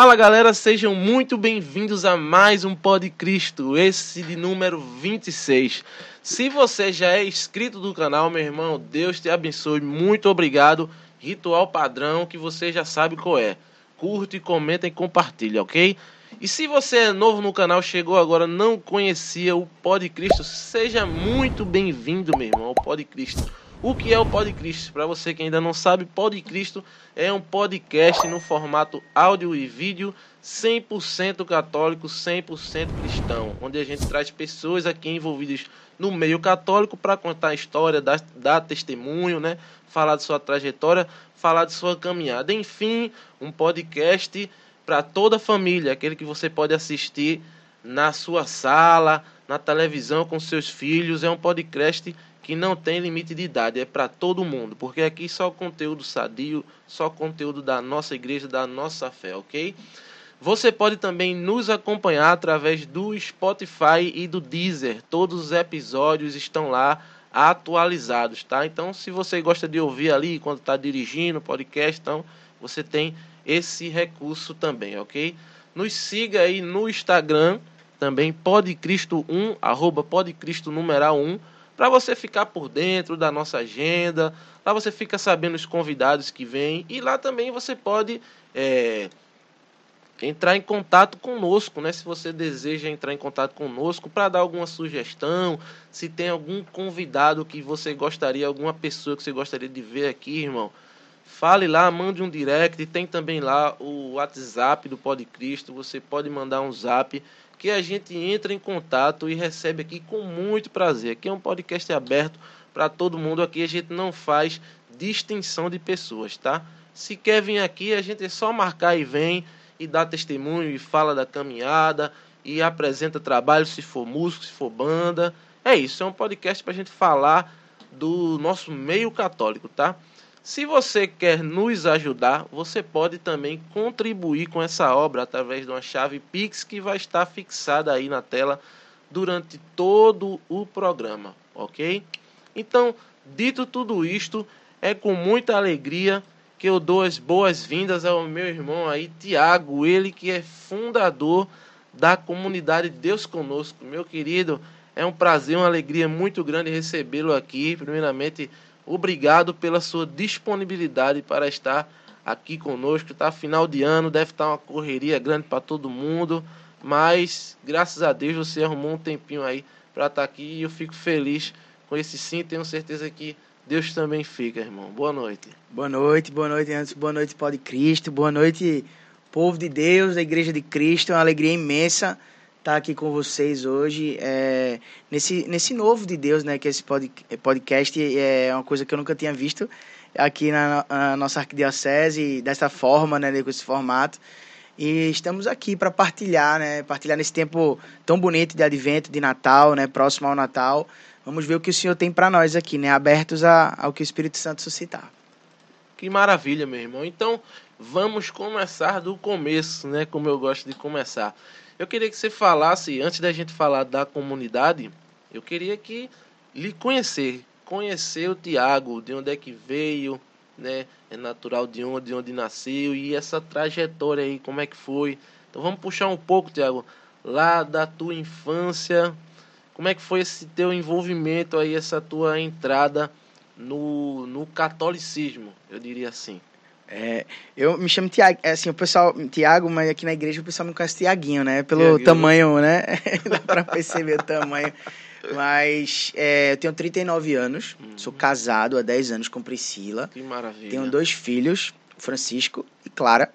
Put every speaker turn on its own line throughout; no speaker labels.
Fala galera, sejam muito bem-vindos a mais um Pod Cristo, esse de número 26. Se você já é inscrito do canal, meu irmão, Deus te abençoe, muito obrigado. Ritual padrão que você já sabe qual é. Curte, comenta e compartilha, ok? E se você é novo no canal, chegou agora, não conhecia o Pod Cristo, seja muito bem-vindo, meu irmão, ao Pod Cristo. O que é o Pod Cristo? Para você que ainda não sabe, Pod Cristo é um podcast no formato áudio e vídeo 100% católico, 100% cristão, onde a gente traz pessoas aqui envolvidas no meio católico para contar a história, dar, dar testemunho, né? falar de sua trajetória, falar de sua caminhada. Enfim, um podcast para toda a família, aquele que você pode assistir na sua sala, na televisão com seus filhos. É um podcast que não tem limite de idade, é para todo mundo, porque aqui só conteúdo sadio, só conteúdo da nossa igreja, da nossa fé, ok? Você pode também nos acompanhar através do Spotify e do Deezer. Todos os episódios estão lá atualizados, tá? Então, se você gosta de ouvir ali quando está dirigindo podcast, então você tem esse recurso também, ok? Nos siga aí no Instagram, também podcristo1, arroba podcristo numeral 1, para você ficar por dentro da nossa agenda, lá você fica sabendo os convidados que vêm e lá também você pode é, entrar em contato conosco, né? Se você deseja entrar em contato conosco para dar alguma sugestão, se tem algum convidado que você gostaria, alguma pessoa que você gostaria de ver aqui, irmão, fale lá, mande um direct, tem também lá o WhatsApp do Pod Cristo, você pode mandar um zap que a gente entra em contato e recebe aqui com muito prazer. Aqui é um podcast aberto para todo mundo. Aqui a gente não faz distinção de pessoas, tá? Se quer vir aqui, a gente é só marcar e vem e dá testemunho e fala da caminhada e apresenta trabalho, se for músico, se for banda. É isso, é um podcast para a gente falar do nosso meio católico, tá? Se você quer nos ajudar, você pode também contribuir com essa obra através de uma chave Pix que vai estar fixada aí na tela durante todo o programa, ok? Então, dito tudo isto, é com muita alegria que eu dou as boas-vindas ao meu irmão aí, Tiago, ele que é fundador da comunidade Deus Conosco. Meu querido, é um prazer, uma alegria muito grande recebê-lo aqui. Primeiramente, Obrigado pela sua disponibilidade para estar aqui conosco. Tá final de ano, deve estar uma correria grande para todo mundo, mas graças a Deus você arrumou um tempinho aí para estar aqui e eu fico feliz com esse sim. Tenho certeza que Deus também fica, irmão. Boa noite.
Boa noite, boa noite, antes, boa noite, Pode Cristo, boa noite, povo de Deus, da Igreja de Cristo. É uma alegria imensa estar aqui com vocês hoje é, nesse, nesse novo de Deus, né? Que esse podcast é uma coisa que eu nunca tinha visto aqui na, na nossa arquidiocese dessa forma, né? Com esse formato. E estamos aqui para partilhar, né? Partilhar nesse tempo tão bonito de advento, de Natal, né? Próximo ao Natal. Vamos ver o que o Senhor tem para nós aqui, né? Abertos a, ao que o Espírito Santo suscitar.
Que maravilha, meu irmão. Então, vamos começar do começo, né? Como eu gosto de começar. Eu queria que você falasse, antes da gente falar da comunidade, eu queria que lhe conhecer, conhecer o Tiago, de onde é que veio, né? É natural de onde, de onde nasceu e essa trajetória aí, como é que foi. Então vamos puxar um pouco, Tiago, lá da tua infância, como é que foi esse teu envolvimento aí, essa tua entrada no, no catolicismo, eu diria assim.
É, eu me chamo Tiago, é assim, o pessoal, Tiago, mas aqui na igreja o pessoal me conhece Tiaguinho, né? Pelo Tiaguinho. tamanho, né? Dá pra perceber o tamanho. Mas é, eu tenho 39 anos, uhum. sou casado há 10 anos com Priscila.
Que maravilha.
Tenho dois filhos, Francisco e Clara.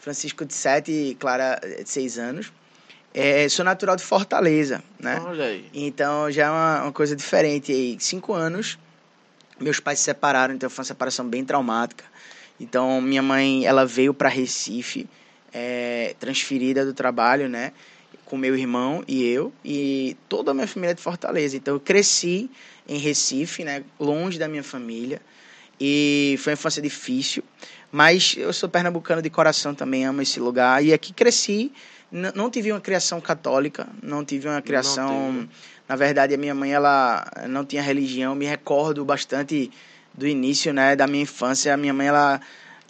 Francisco de 7 e Clara de 6 anos. É, sou natural de Fortaleza, né?
Olha aí.
Então já é uma, uma coisa diferente. aí, cinco anos, meus pais se separaram, então foi uma separação bem traumática. Então, minha mãe, ela veio para Recife, é, transferida do trabalho, né? Com meu irmão e eu, e toda a minha família é de Fortaleza. Então, eu cresci em Recife, né? Longe da minha família. E foi uma infância difícil. Mas eu sou pernambucano de coração também, amo esse lugar. E aqui cresci, não tive uma criação católica, não tive uma criação... Na verdade, a minha mãe, ela não tinha religião. Me recordo bastante do início, né, da minha infância, a minha mãe ela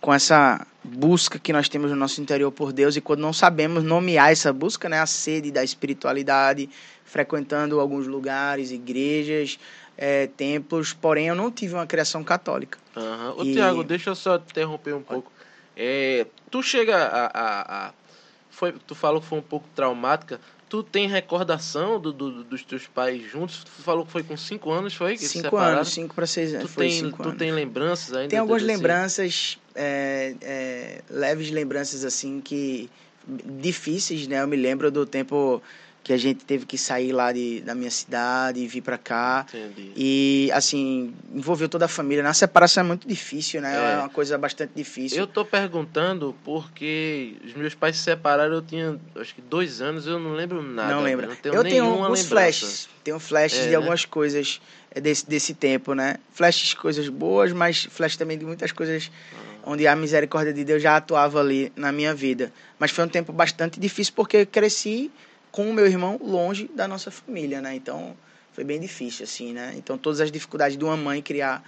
com essa busca que nós temos no nosso interior por Deus e quando não sabemos nomear essa busca, né, a sede da espiritualidade, frequentando alguns lugares, igrejas, é, templos, porém eu não tive uma criação católica.
Uhum. Ô, e... Tiago, deixa eu só interromper um pouco. É, tu chega a, a, a, foi, tu falou que foi um pouco traumática. Tu tem recordação do, do, dos teus pais juntos? Tu falou que foi com cinco anos, foi?
cinco anos, cinco para seis anos.
Tu, tem, tu tem lembranças ainda?
Tem algumas lembranças, é, é, leves lembranças assim que difíceis, né? Eu me lembro do tempo que a gente teve que sair lá de, da minha cidade e vir para cá. Entendi. E, assim, envolveu toda a família. Na separação é muito difícil, né? É, é uma coisa bastante difícil.
Eu tô perguntando porque os meus pais se separaram, eu tinha, acho que dois anos, eu não lembro nada.
Não lembro. Não tenho eu tenho alguns flashes. Tenho flashes é, de né? algumas coisas é, desse, desse tempo, né? Flashes coisas boas, mas flashes também de muitas coisas ah. onde a misericórdia de Deus já atuava ali na minha vida. Mas foi um tempo bastante difícil porque eu cresci com o meu irmão longe da nossa família, né? Então foi bem difícil, assim, né? Então todas as dificuldades de uma mãe criar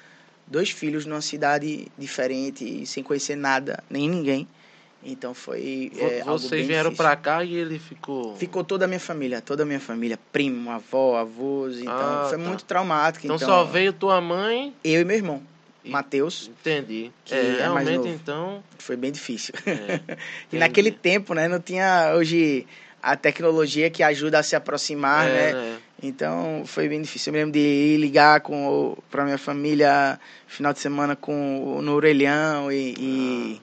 dois filhos numa cidade diferente, sem conhecer nada, nem ninguém. Então foi.
É, Vocês vieram para cá e ele ficou.
Ficou toda a minha família, toda a minha família, primo, avó, avós. Então ah, foi tá. muito traumático.
Então, então, só veio tua mãe.
Eu e meu irmão. Matheus.
Entendi. Que é, é realmente então.
Foi bem difícil. É, e naquele tempo, né? Não tinha hoje a tecnologia que ajuda a se aproximar, é, né? né? Então foi bem difícil. Eu me lembro de ir ligar com para minha família final de semana com no orelhão e, ah. e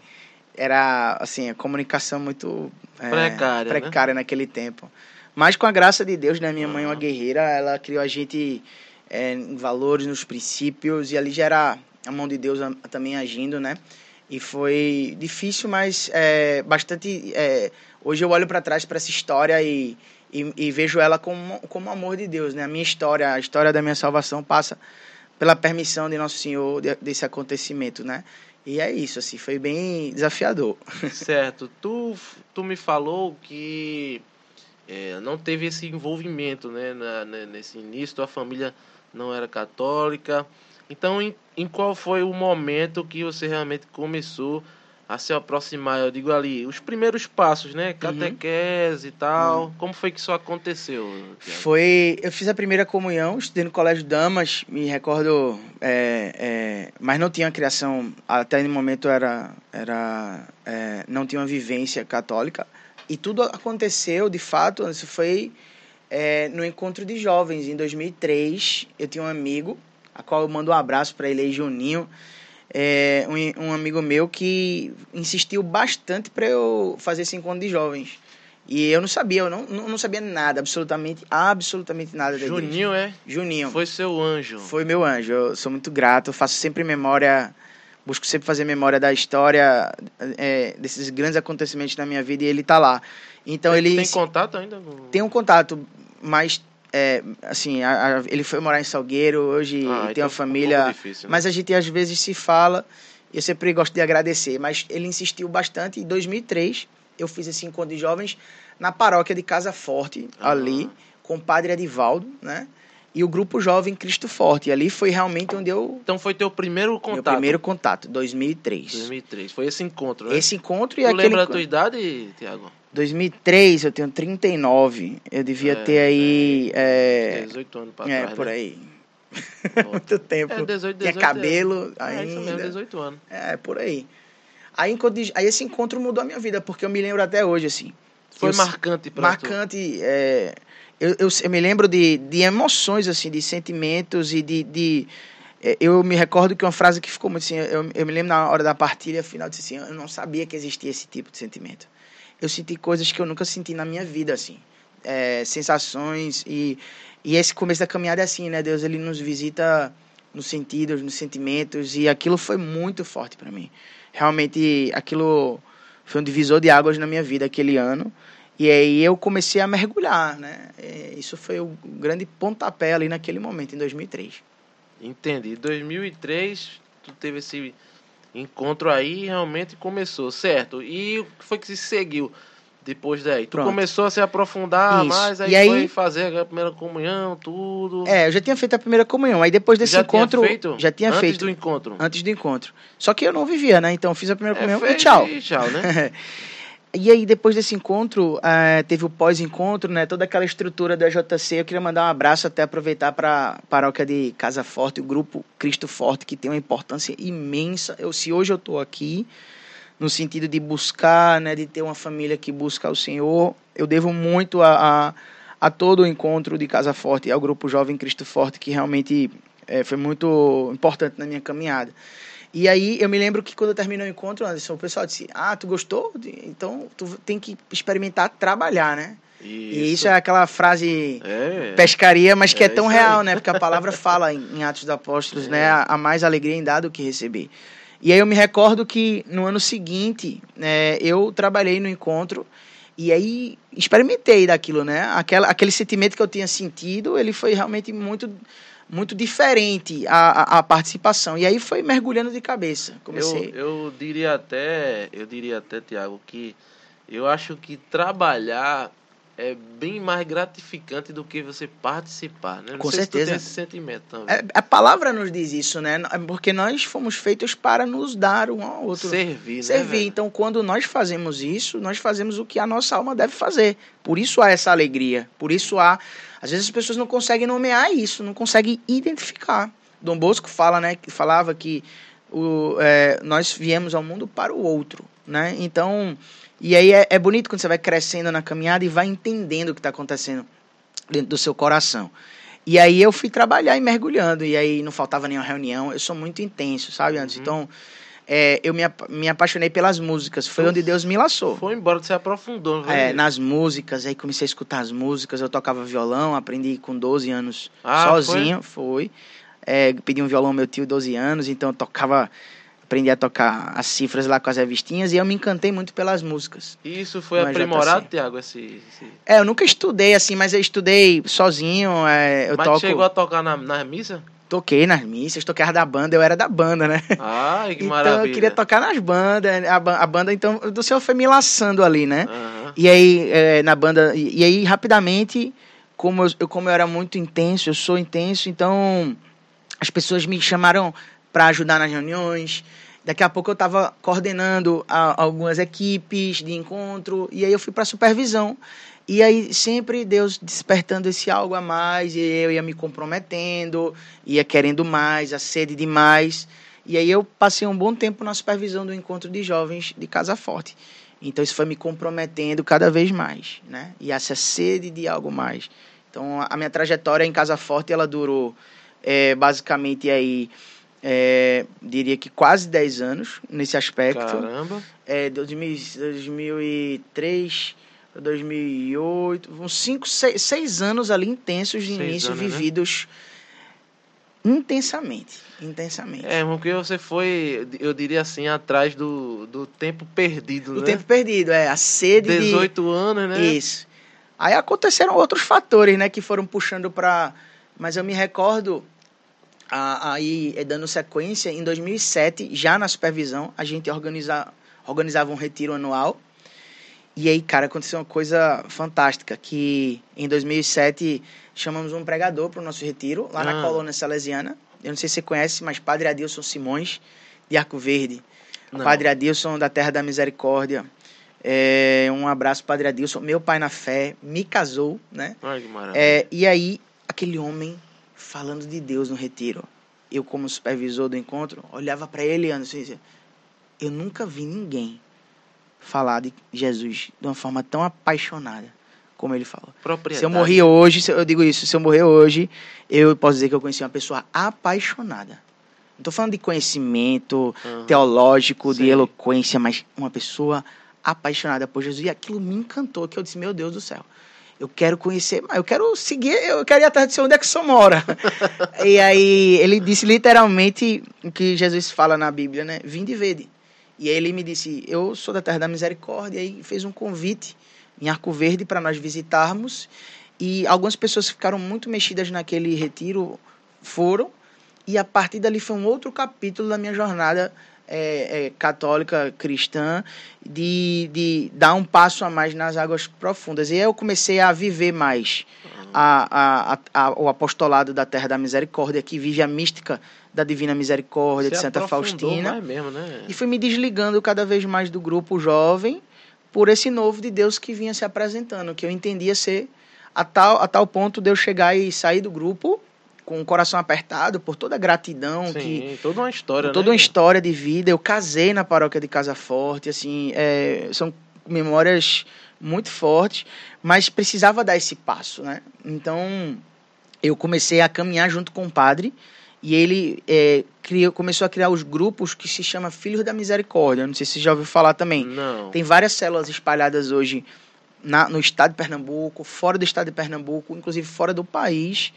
era assim a comunicação muito
é, precária,
precária
né?
naquele tempo. Mas com a graça de Deus, né? Minha mãe é uma ah. guerreira, ela criou a gente é, em valores, nos princípios e ali já era a mão de Deus também agindo, né? E foi difícil, mas é, bastante é, hoje eu olho para trás para essa história e, e, e, vejo ela como, como amor de Deus, né? A minha história, a história da minha salvação passa pela permissão de Nosso Senhor de, desse acontecimento, né? E é isso, assim, foi bem desafiador.
Certo. Tu, tu me falou que é, não teve esse envolvimento, né? Na, nesse início, tua família não era católica. Então, em, em qual foi o momento que você realmente começou a se aproximar, eu digo ali, os primeiros passos, né? Uhum. Catequese uhum. e tal. Uhum. Como foi que isso aconteceu?
Foi. Eu fiz a primeira comunhão, estudei no Colégio Damas, me recordo. É, é, mas não tinha criação, até no momento era. era é, não tinha uma vivência católica. E tudo aconteceu, de fato, isso foi é, no encontro de jovens, em 2003. Eu tinha um amigo, a qual eu mando um abraço para ele Juninho é, um, um, amigo meu que insistiu bastante para eu fazer esse encontro de jovens. E eu não sabia, eu não, não sabia nada, absolutamente, absolutamente nada da
Juninho,
igreja.
é?
Juninho.
Foi seu anjo.
Foi meu anjo. Eu sou muito grato, faço sempre memória, busco sempre fazer memória da história, é, desses grandes acontecimentos na minha vida e ele tá lá. Então
tem,
ele.
Tem contato ainda?
Tem um contato, mas é, assim, a, a, ele foi morar em Salgueiro, hoje ah, tem então uma família. Um difícil, né? Mas a gente às vezes se fala, eu sempre gosto de agradecer. Mas ele insistiu bastante. Em 2003, eu fiz esse encontro de jovens na paróquia de Casa Forte, ah. ali, com o padre Edivaldo, né? E o grupo jovem Cristo Forte. E ali foi realmente onde eu.
Então foi teu primeiro contato?
Meu primeiro contato, 2003.
2003. Foi esse encontro, né?
Esse encontro e
tu
aquele.
lembra a tua idade, Tiago?
2003, eu tenho 39. Eu devia é, ter aí. É,
é, 18 anos pra
é,
trás.
É, por né? aí. Muito tempo. É, 18, 18 Tinha cabelo é. ainda. É, isso
mesmo, 18 anos.
É, por aí. Aí, aí esse encontro mudou a minha vida, porque eu me lembro até hoje, assim.
Foi eu, marcante pra
Marcante. É, eu, eu, eu, me lembro de, de emoções, assim, de sentimentos e de, de é, eu me recordo que uma frase que ficou muito assim, eu, eu me lembro na hora da partilha final, disse assim, eu não sabia que existia esse tipo de sentimento eu senti coisas que eu nunca senti na minha vida, assim. É, sensações e, e esse começo da caminhada é assim, né? Deus, ele nos visita nos sentidos, nos sentimentos e aquilo foi muito forte para mim. Realmente, aquilo foi um divisor de águas na minha vida aquele ano. E aí eu comecei a mergulhar, né? É, isso foi o grande pontapé ali naquele momento, em 2003.
Entendi. Em 2003, tu teve esse encontro aí realmente começou, certo? E o que foi que se seguiu? Depois daí. Tu
Pronto.
começou a se aprofundar
Isso.
mais, aí,
E aí-
foi fazer a primeira comunhão, tudo.
É, eu já tinha feito a primeira comunhão. Aí depois desse
já
encontro.
tinha feito?
Já tinha
antes
feito.
do encontro.
Antes do encontro. Só que eu não vivia, né? Então eu fiz a primeira
É,
comunhão
fez
e tchau.
E tchau, né?
E aí, depois desse encontro, eh, teve o pós-encontro, né? Toda aquela estrutura da JC. Eu queria mandar um abraço, até aproveitar para a paróquia de Casa Forte, o grupo Cristo Forte, que tem uma importância imensa. Eu, se hoje eu estou aqui, no sentido de buscar, né? De ter uma família que busca o Senhor, eu devo muito a, a, a todo o encontro de Casa Forte, ao grupo Jovem Cristo Forte, que realmente eh, foi muito importante na minha caminhada. E aí eu me lembro que quando eu terminei o encontro, Anderson, o pessoal disse: Ah, tu gostou? Então tu tem que experimentar trabalhar, né? E isso é aquela frase
É.
pescaria, mas que é,
É
tão
isso
real, né? Porque a palavra fala em, em Atos dos Apóstolos, né? A, a mais alegria em dar do que receber. E aí eu me recordo que no ano seguinte, né, eu trabalhei no encontro e aí experimentei daquilo, né? Aquela, aquele sentimento que eu tinha sentido, ele foi realmente muito muito diferente a, a, a participação. E aí foi mergulhando de cabeça.
Eu,
Comecei.
eu diria até, eu diria até, Tiago, que eu acho que trabalhar é bem mais gratificante do que você participar, né? Não
Com
se
certeza.
tem esse sentimento também.
É, a palavra nos diz isso, né? Porque nós fomos feitos para nos dar um ao outro.
Servir, né?
Servir.
velho?
Então, quando nós fazemos isso, nós fazemos o que a nossa alma deve fazer. Por isso há essa alegria. Por isso há. Às vezes as pessoas não conseguem nomear isso, não conseguem identificar. Dom Bosco fala, né? Que falava que o, é, nós viemos ao mundo para o outro, né? Então, e aí é, é bonito quando você vai crescendo na caminhada e vai entendendo o que está acontecendo dentro do seu coração. E aí eu fui trabalhar e mergulhando, e aí não faltava nenhuma reunião. Eu sou muito intenso, sabe, antes.
Uhum.
Então, é, eu me, me apaixonei pelas músicas. Foi onde Deus me laçou.
Foi embora, você aprofundou. foi?
É, nas músicas, aí comecei a escutar as músicas. Eu tocava violão, aprendi com 12 anos
Ah,
sozinho, foi. É, pedi um violão ao meu tio, 12 anos, então eu tocava, aprendi a tocar as cifras lá com as revistinhas e eu me encantei muito pelas músicas.
E Isso foi
Mas tá
aprimorado,
assim.
Tiago, esse, esse...
É, eu nunca estudei assim, mas eu estudei sozinho. é, eu
Mas
toco,
chegou a tocar na, na missa?
Toquei nas missas, toquei as da banda, eu era da banda, né?
Ai, que
então
maravilha.
eu queria tocar nas bandas, a, a banda, então, do senhor foi me laçando ali, né?
Aham.
E aí, é, na banda, e, e aí, rapidamente, como eu, eu- como eu era muito intenso, eu sou intenso, então as pessoas me chamaram para ajudar nas reuniões. Daqui a pouco eu estava coordenando a- algumas equipes de encontro, e aí eu fui para supervisão. E aí sempre Deus despertando esse algo a mais, e eu ia me comprometendo, ia querendo mais, a sede de mais. E aí eu passei um bom tempo na supervisão do encontro de jovens de Casa Forte. Então isso foi me comprometendo cada vez mais, né? E essa sede de algo mais. Então a minha trajetória em Casa Forte ela durou é, basicamente aí é, diria que quase 10 anos nesse aspecto.
Caramba.
É, 2000, 2003 para 2008, uns 5, 6 anos ali intensos de
Seis
início
anos, né?
vividos intensamente, intensamente.
É, porque você foi, eu diria assim, atrás do, do tempo perdido,
O
né?
tempo perdido, é a sede de
18 anos, né?
Isso. Aí aconteceram outros fatores, né, que foram puxando para. Mas eu me recordo, aí eh, dando sequência, em 2007, já na supervisão, a gente organiza, organizava um retiro anual. E aí, cara, aconteceu uma coisa fantástica, que em 2007 chamamos um pregador para o nosso retiro, lá
Ah.
na colônia salesiana. Eu não sei se você conhece, mas Padre Adilson Simões, de Arco Verde.
Não.
Padre Adilson, da Terra da Misericórdia. É, um abraço, Padre Adilson. Meu pai na fé, me casou, né?
Ai, que maravilha.
É, e aí, aquele homem falando de Deus no retiro. Eu, como supervisor do encontro, olhava para ele e dizia: Eu nunca vi ninguém falar de Jesus de uma forma tão apaixonada como ele.
Propriedade.
Se eu morrer hoje, eu digo isso, se eu morrer hoje, eu posso dizer que eu conheci uma pessoa apaixonada. Não estou falando de conhecimento
Aham.
teológico, de
Sei.
eloquência, mas uma pessoa apaixonada por Jesus. E aquilo me encantou, que eu disse, meu Deus do céu. Eu quero conhecer, eu quero seguir, eu quero ir atrás de onde é que o senhor mora. e aí ele disse literalmente o que Jesus fala na Bíblia, né? Vinde e vede. E aí ele me disse, eu sou da Terra da Misericórdia, e fez um convite em Arco Verde para nós visitarmos. E algumas pessoas ficaram muito mexidas naquele retiro foram. E a partir dali foi um outro capítulo da minha jornada é, é, católica cristã de, de dar um passo a mais nas águas profundas. E aí eu comecei a viver mais a, a, a, o apostolado da Terra da Misericórdia, que vive a mística da Divina Misericórdia
Você
de Santa Faustina.
mesmo, né?
E fui me desligando cada vez mais do grupo jovem por esse novo de Deus que vinha se apresentando, que eu entendia ser a tal, a tal ponto de eu chegar e sair do grupo com o coração apertado por toda a gratidão
Sim,
que
toda uma história,
toda
né?
uma história de vida. Eu casei na paróquia de Casa Forte, assim, é, são memórias muito fortes, mas precisava dar esse passo, né? Então eu comecei a caminhar junto com o padre e ele é, criou, começou a criar os grupos que se chama Filhos da Misericórdia. Não sei se você já ouviu falar também.
Não.
Tem várias células espalhadas hoje na, no estado de Pernambuco, fora do estado de Pernambuco, inclusive fora do país.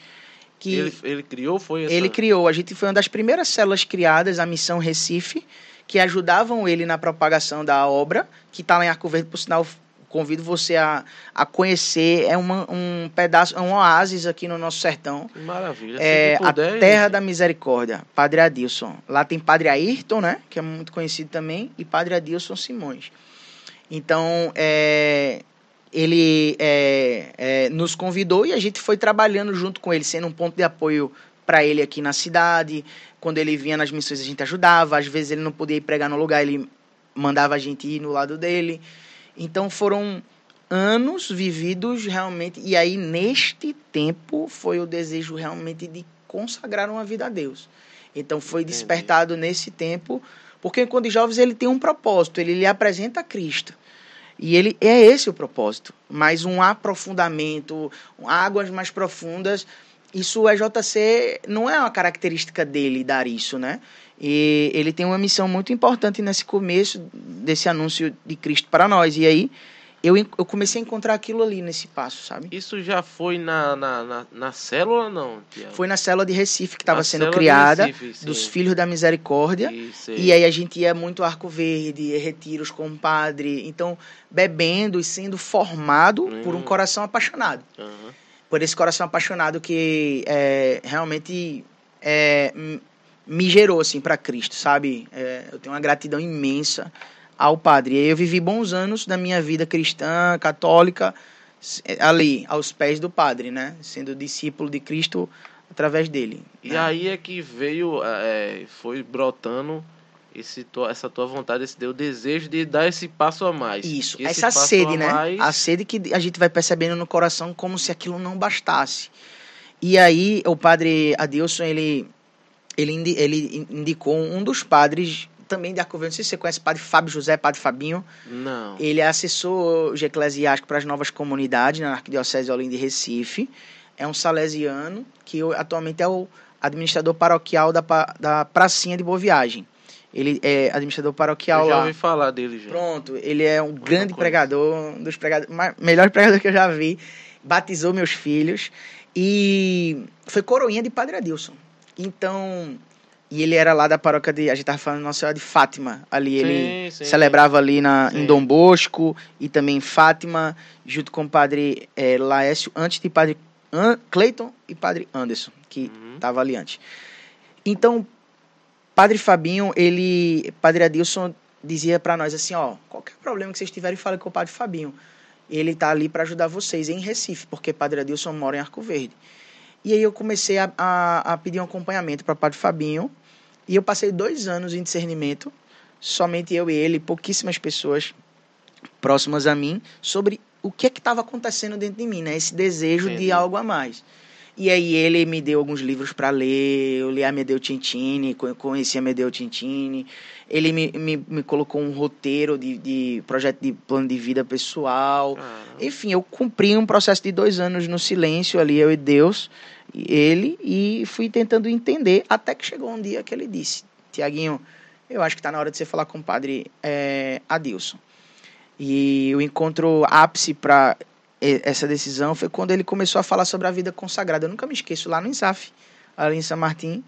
Que
Ele, ele criou, foi essa...
ele criou. A gente foi uma das primeiras células criadas, a Missão Recife, que ajudavam ele na propagação da obra, que está lá em Arco Verde, por sinal. Convido você a, a conhecer. É uma, um pedaço, é um oásis aqui no nosso sertão.
Que Maravilha.
É a Terra da Misericórdia, Padre Adilson. Lá tem Padre Ayrton, né? Que é muito conhecido também, e Padre Adilson Simões. Então, é, ele é, é, nos convidou e a gente foi trabalhando junto com ele, sendo um ponto de apoio para ele aqui na cidade. Quando ele vinha nas missões, a gente ajudava. Às vezes ele não podia ir pregar no lugar, ele mandava a gente ir no lado dele. Então foram anos vividos realmente. E aí, neste tempo, foi o desejo realmente de consagrar uma vida a Deus. Então foi
Entendi.
despertado nesse tempo, porque quando jovens ele tem um propósito, ele lhe apresenta Cristo. E ele é esse o propósito, mas um aprofundamento, águas mais profundas. Isso o EJC não é uma característica dele dar isso, né? E ele tem uma missão muito importante nesse começo desse anúncio de Cristo para nós. E aí eu, eu comecei a encontrar aquilo ali nesse passo, sabe?
Isso já foi na, na, na, na célula, não, Tiago?
Foi na célula de Recife que estava sendo criada,
Recife,
dos Filhos da Misericórdia.
Isso,
E aí a gente ia muito Arco Verde, retiros com o padre. Então, bebendo e sendo formado por um
Hum.
coração apaixonado.
Aham.
Por esse coração apaixonado que é, realmente é, me gerou assim para Cristo, sabe? É, eu tenho uma gratidão imensa ao padre. E eu vivi bons anos da minha vida cristã, católica, s- ali, aos pés do padre, né? Sendo discípulo de Cristo através dele.
E
né?
aí é que veio, é, foi brotando esse, tua- essa tua vontade, esse teu desejo de dar esse passo a mais.
Isso,
esse
essa sede,
a
né?
mais-
A sede que a gente vai percebendo no coração como se aquilo não bastasse. E aí o padre Adilson, ele, ele, indi- ele indicou um dos padres também de Arco Verde, não sei se você conhece o padre Fábio José, padre Fabinho.
Não.
Ele é assessor de eclesiástico para as novas comunidades na Arquidiocese de Olinda e Recife. É um salesiano que atualmente é o administrador paroquial da, da Pracinha de Boa Viagem. Ele é administrador paroquial
Eu já
lá.
ouvi falar dele já.
Pronto, ele é um grande
conheço.
pregador, um dos pregadores, melhor pregador que eu já vi. Batizou meus filhos e foi coroinha de Padre Adilson. Então, e ele era lá da paróquia de, a gente tava falando Nossa Senhora de Fátima, ali ele
Sim, sim.
celebrava ali na, em
Sim.
Dom Bosco e também em Fátima, junto com o Padre eh, Laércio, antes de Padre An Cleiton e Padre Anderson, que
Uhum.
estava ali antes. Então, Padre Fabinho, ele, Padre Adilson dizia para nós assim, ó, qualquer problema que vocês tiverem, fale com o Padre Fabinho. Ele tá ali para ajudar vocês em Recife, porque Padre Adilson mora em Arco Verde. E aí eu comecei a, a, a pedir um acompanhamento para Padre Fabinho, e eu passei dois anos em discernimento, somente eu e ele, pouquíssimas pessoas próximas a mim, sobre o que é que estava acontecendo dentro de mim, né? Esse desejo
Entendi.
de algo a mais. E aí ele me deu alguns livros para ler, eu li a Medeu Tintini, co- conheci a Medeu Tintini. Ele me, me, me colocou um roteiro de, de projeto de plano de vida pessoal.
Caramba.
Enfim, eu cumpri um processo de dois anos no silêncio ali, eu e Deus, e ele, e fui tentando entender, até que chegou um dia que ele disse, Tiaguinho, eu acho que está na hora de você falar com o padre é, Adilson. E o encontro ápice para essa decisão foi quando ele começou a falar sobre a vida consagrada. Eu nunca me esqueço, lá no INSAF, ali em São Martim,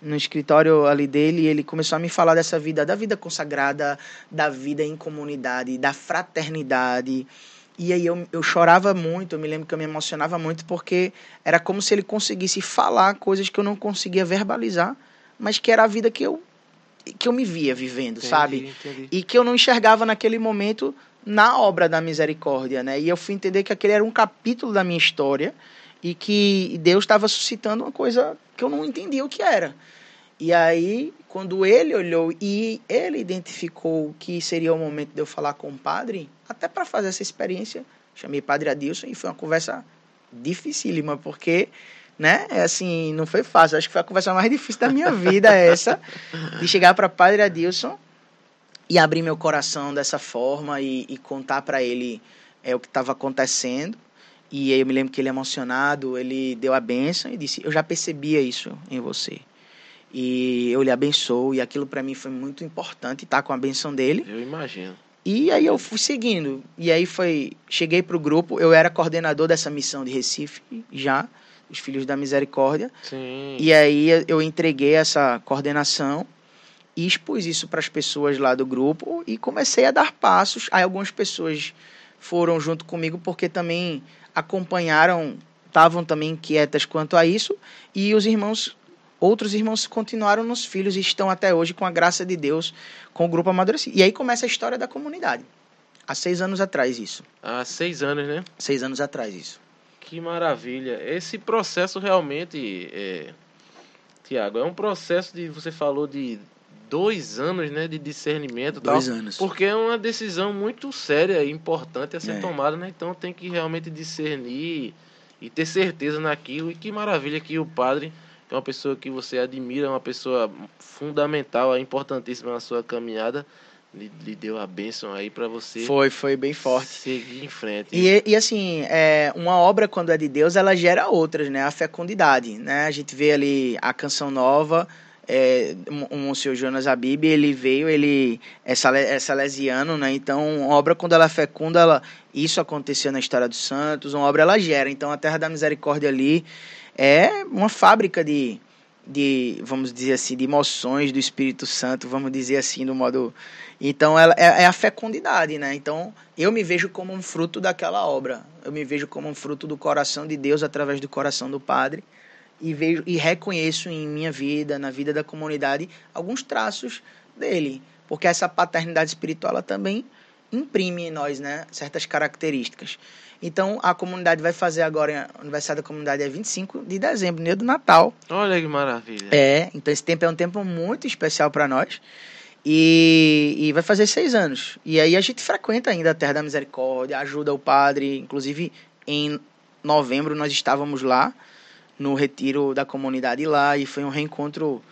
no escritório ali dele, ele começou a me falar dessa vida, da vida consagrada, da vida em comunidade, da fraternidade. E aí eu, eu chorava muito, eu me lembro que eu me emocionava muito, porque era como se ele conseguisse falar coisas que eu não conseguia verbalizar, mas que era a vida que eu que eu me via vivendo,
Entendi,
sabe?
entendi.
E que eu não enxergava naquele momento na obra da misericórdia, né? E eu fui entender que aquele era um capítulo da minha história e que Deus estava suscitando uma coisa que eu não entendia o que era. E aí, quando ele olhou e ele identificou que seria o momento de eu falar com o padre, até para fazer essa experiência, chamei padre Adilson e foi uma conversa dificílima, porque, né, é assim, não foi fácil. Acho que foi a conversa mais difícil da minha vida essa, de chegar para padre Adilson e abrir meu coração dessa forma e, e contar para ele é, o que estava acontecendo. E aí eu me lembro que ele emocionado, ele deu a benção e disse: "Eu já percebia isso em você". E eu lhe abençoo e aquilo para mim foi muito importante estar com a benção dele.
Eu imagino.
E aí eu fui seguindo. E aí foi, cheguei pro grupo, eu era coordenador dessa missão de Recife já, os Filhos da Misericórdia.
Sim.
E aí eu entreguei essa coordenação e expus isso para as pessoas lá do grupo e comecei a dar passos. Aí algumas pessoas foram junto comigo porque também acompanharam, estavam também inquietas quanto a isso, e os irmãos, outros irmãos continuaram nos filhos e estão até hoje com a graça de Deus com o grupo amadurecido. E aí começa a história da comunidade. Há seis anos atrás isso.
Há seis anos, né?
Seis anos atrás isso.
Que maravilha. Esse processo realmente, é... Tiago, é um processo de, você falou de dois anos, né, de discernimento. e tal,
Dois anos.
Porque é uma decisão muito séria e importante a ser
É.
tomada, né? Então tem que realmente discernir e ter certeza naquilo. E que maravilha que o padre, que é uma pessoa que você admira, uma pessoa fundamental, é importantíssima na sua caminhada, lhe, lhe deu a bênção aí para você
Foi, foi bem forte.
seguir em frente.
E, e assim, é, uma obra quando é de Deus, ela gera outras, né? A fecundidade, né? A gente vê ali a canção nova, é, o o senhor Jonas Abib, ele veio, ele é, sale, é salesiano, né? Então, obra quando ela é fecunda, ela, isso aconteceu na história dos santos, uma obra ela gera. Então, a Terra da Misericórdia ali é uma fábrica de, de vamos dizer assim, de emoções do Espírito Santo, vamos dizer assim, do modo... Então, ela é, é a fecundidade, né? Então, eu me vejo como um fruto daquela obra. Eu me vejo como um fruto do coração de Deus através do coração do Padre e vejo e reconheço em minha vida, na vida da comunidade, alguns traços dele, porque essa paternidade espiritual ela também imprime em nós, né, certas características. Então, a comunidade vai fazer agora, o aniversário da comunidade é 25 de dezembro, dia do Natal.
Olha que maravilha.
É, então esse tempo é um tempo muito especial para nós. E, e vai fazer seis anos. E aí a gente frequenta ainda a Terra da Misericórdia, ajuda o padre. Inclusive, em novembro nós estávamos lá, no retiro da comunidade lá, e foi um reencontro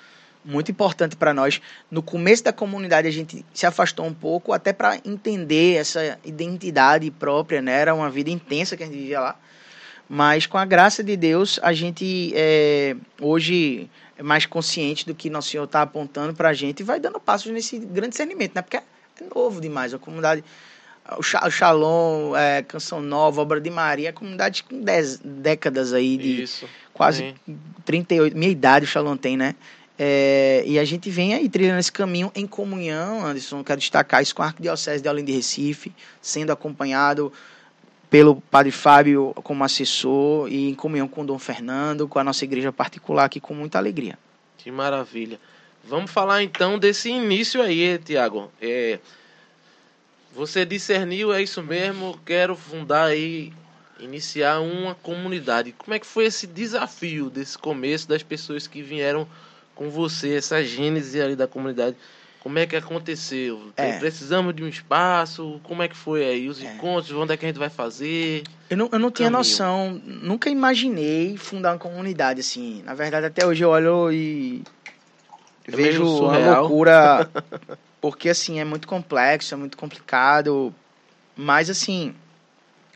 muito importante para nós. No começo da comunidade a gente se afastou um pouco, até para entender essa identidade própria, né? Era uma vida intensa que a gente vivia lá. Mas com a graça de Deus, a gente é, hoje é mais consciente do que Nosso Senhor está apontando para a gente e vai dando passos nesse grande discernimento, né? Porque é novo demais. A comunidade, o Shalom, é, Canção Nova, Obra de Maria, é comunidade com 10 décadas aí de
Isso.
quase
Sim.
38, minha idade o Shalom tem, né? É, e a gente vem aí trilhando esse caminho em comunhão, Anderson, quero destacar isso com a Arquidiocese de Olinda de Recife, sendo acompanhado pelo Padre Fábio como assessor e em comunhão com o Dom Fernando, com a nossa igreja particular aqui com muita alegria.
Que maravilha. Vamos falar então desse início aí, Tiago. É, você discerniu, é isso mesmo, quero fundar aí, iniciar uma comunidade. Como é que foi esse desafio desse começo das pessoas que vieram com você, essa gênese ali da comunidade? Como é que aconteceu?
É.
Precisamos de um espaço? Como é que foi aí? Os
É.
encontros, onde é que a gente vai fazer?
Eu não, eu não tinha
Caminho.
noção, nunca imaginei fundar uma comunidade assim. Na verdade, até hoje eu olho e
É
vejo
surreal.
loucura, porque assim, é muito complexo, é muito complicado, mas assim,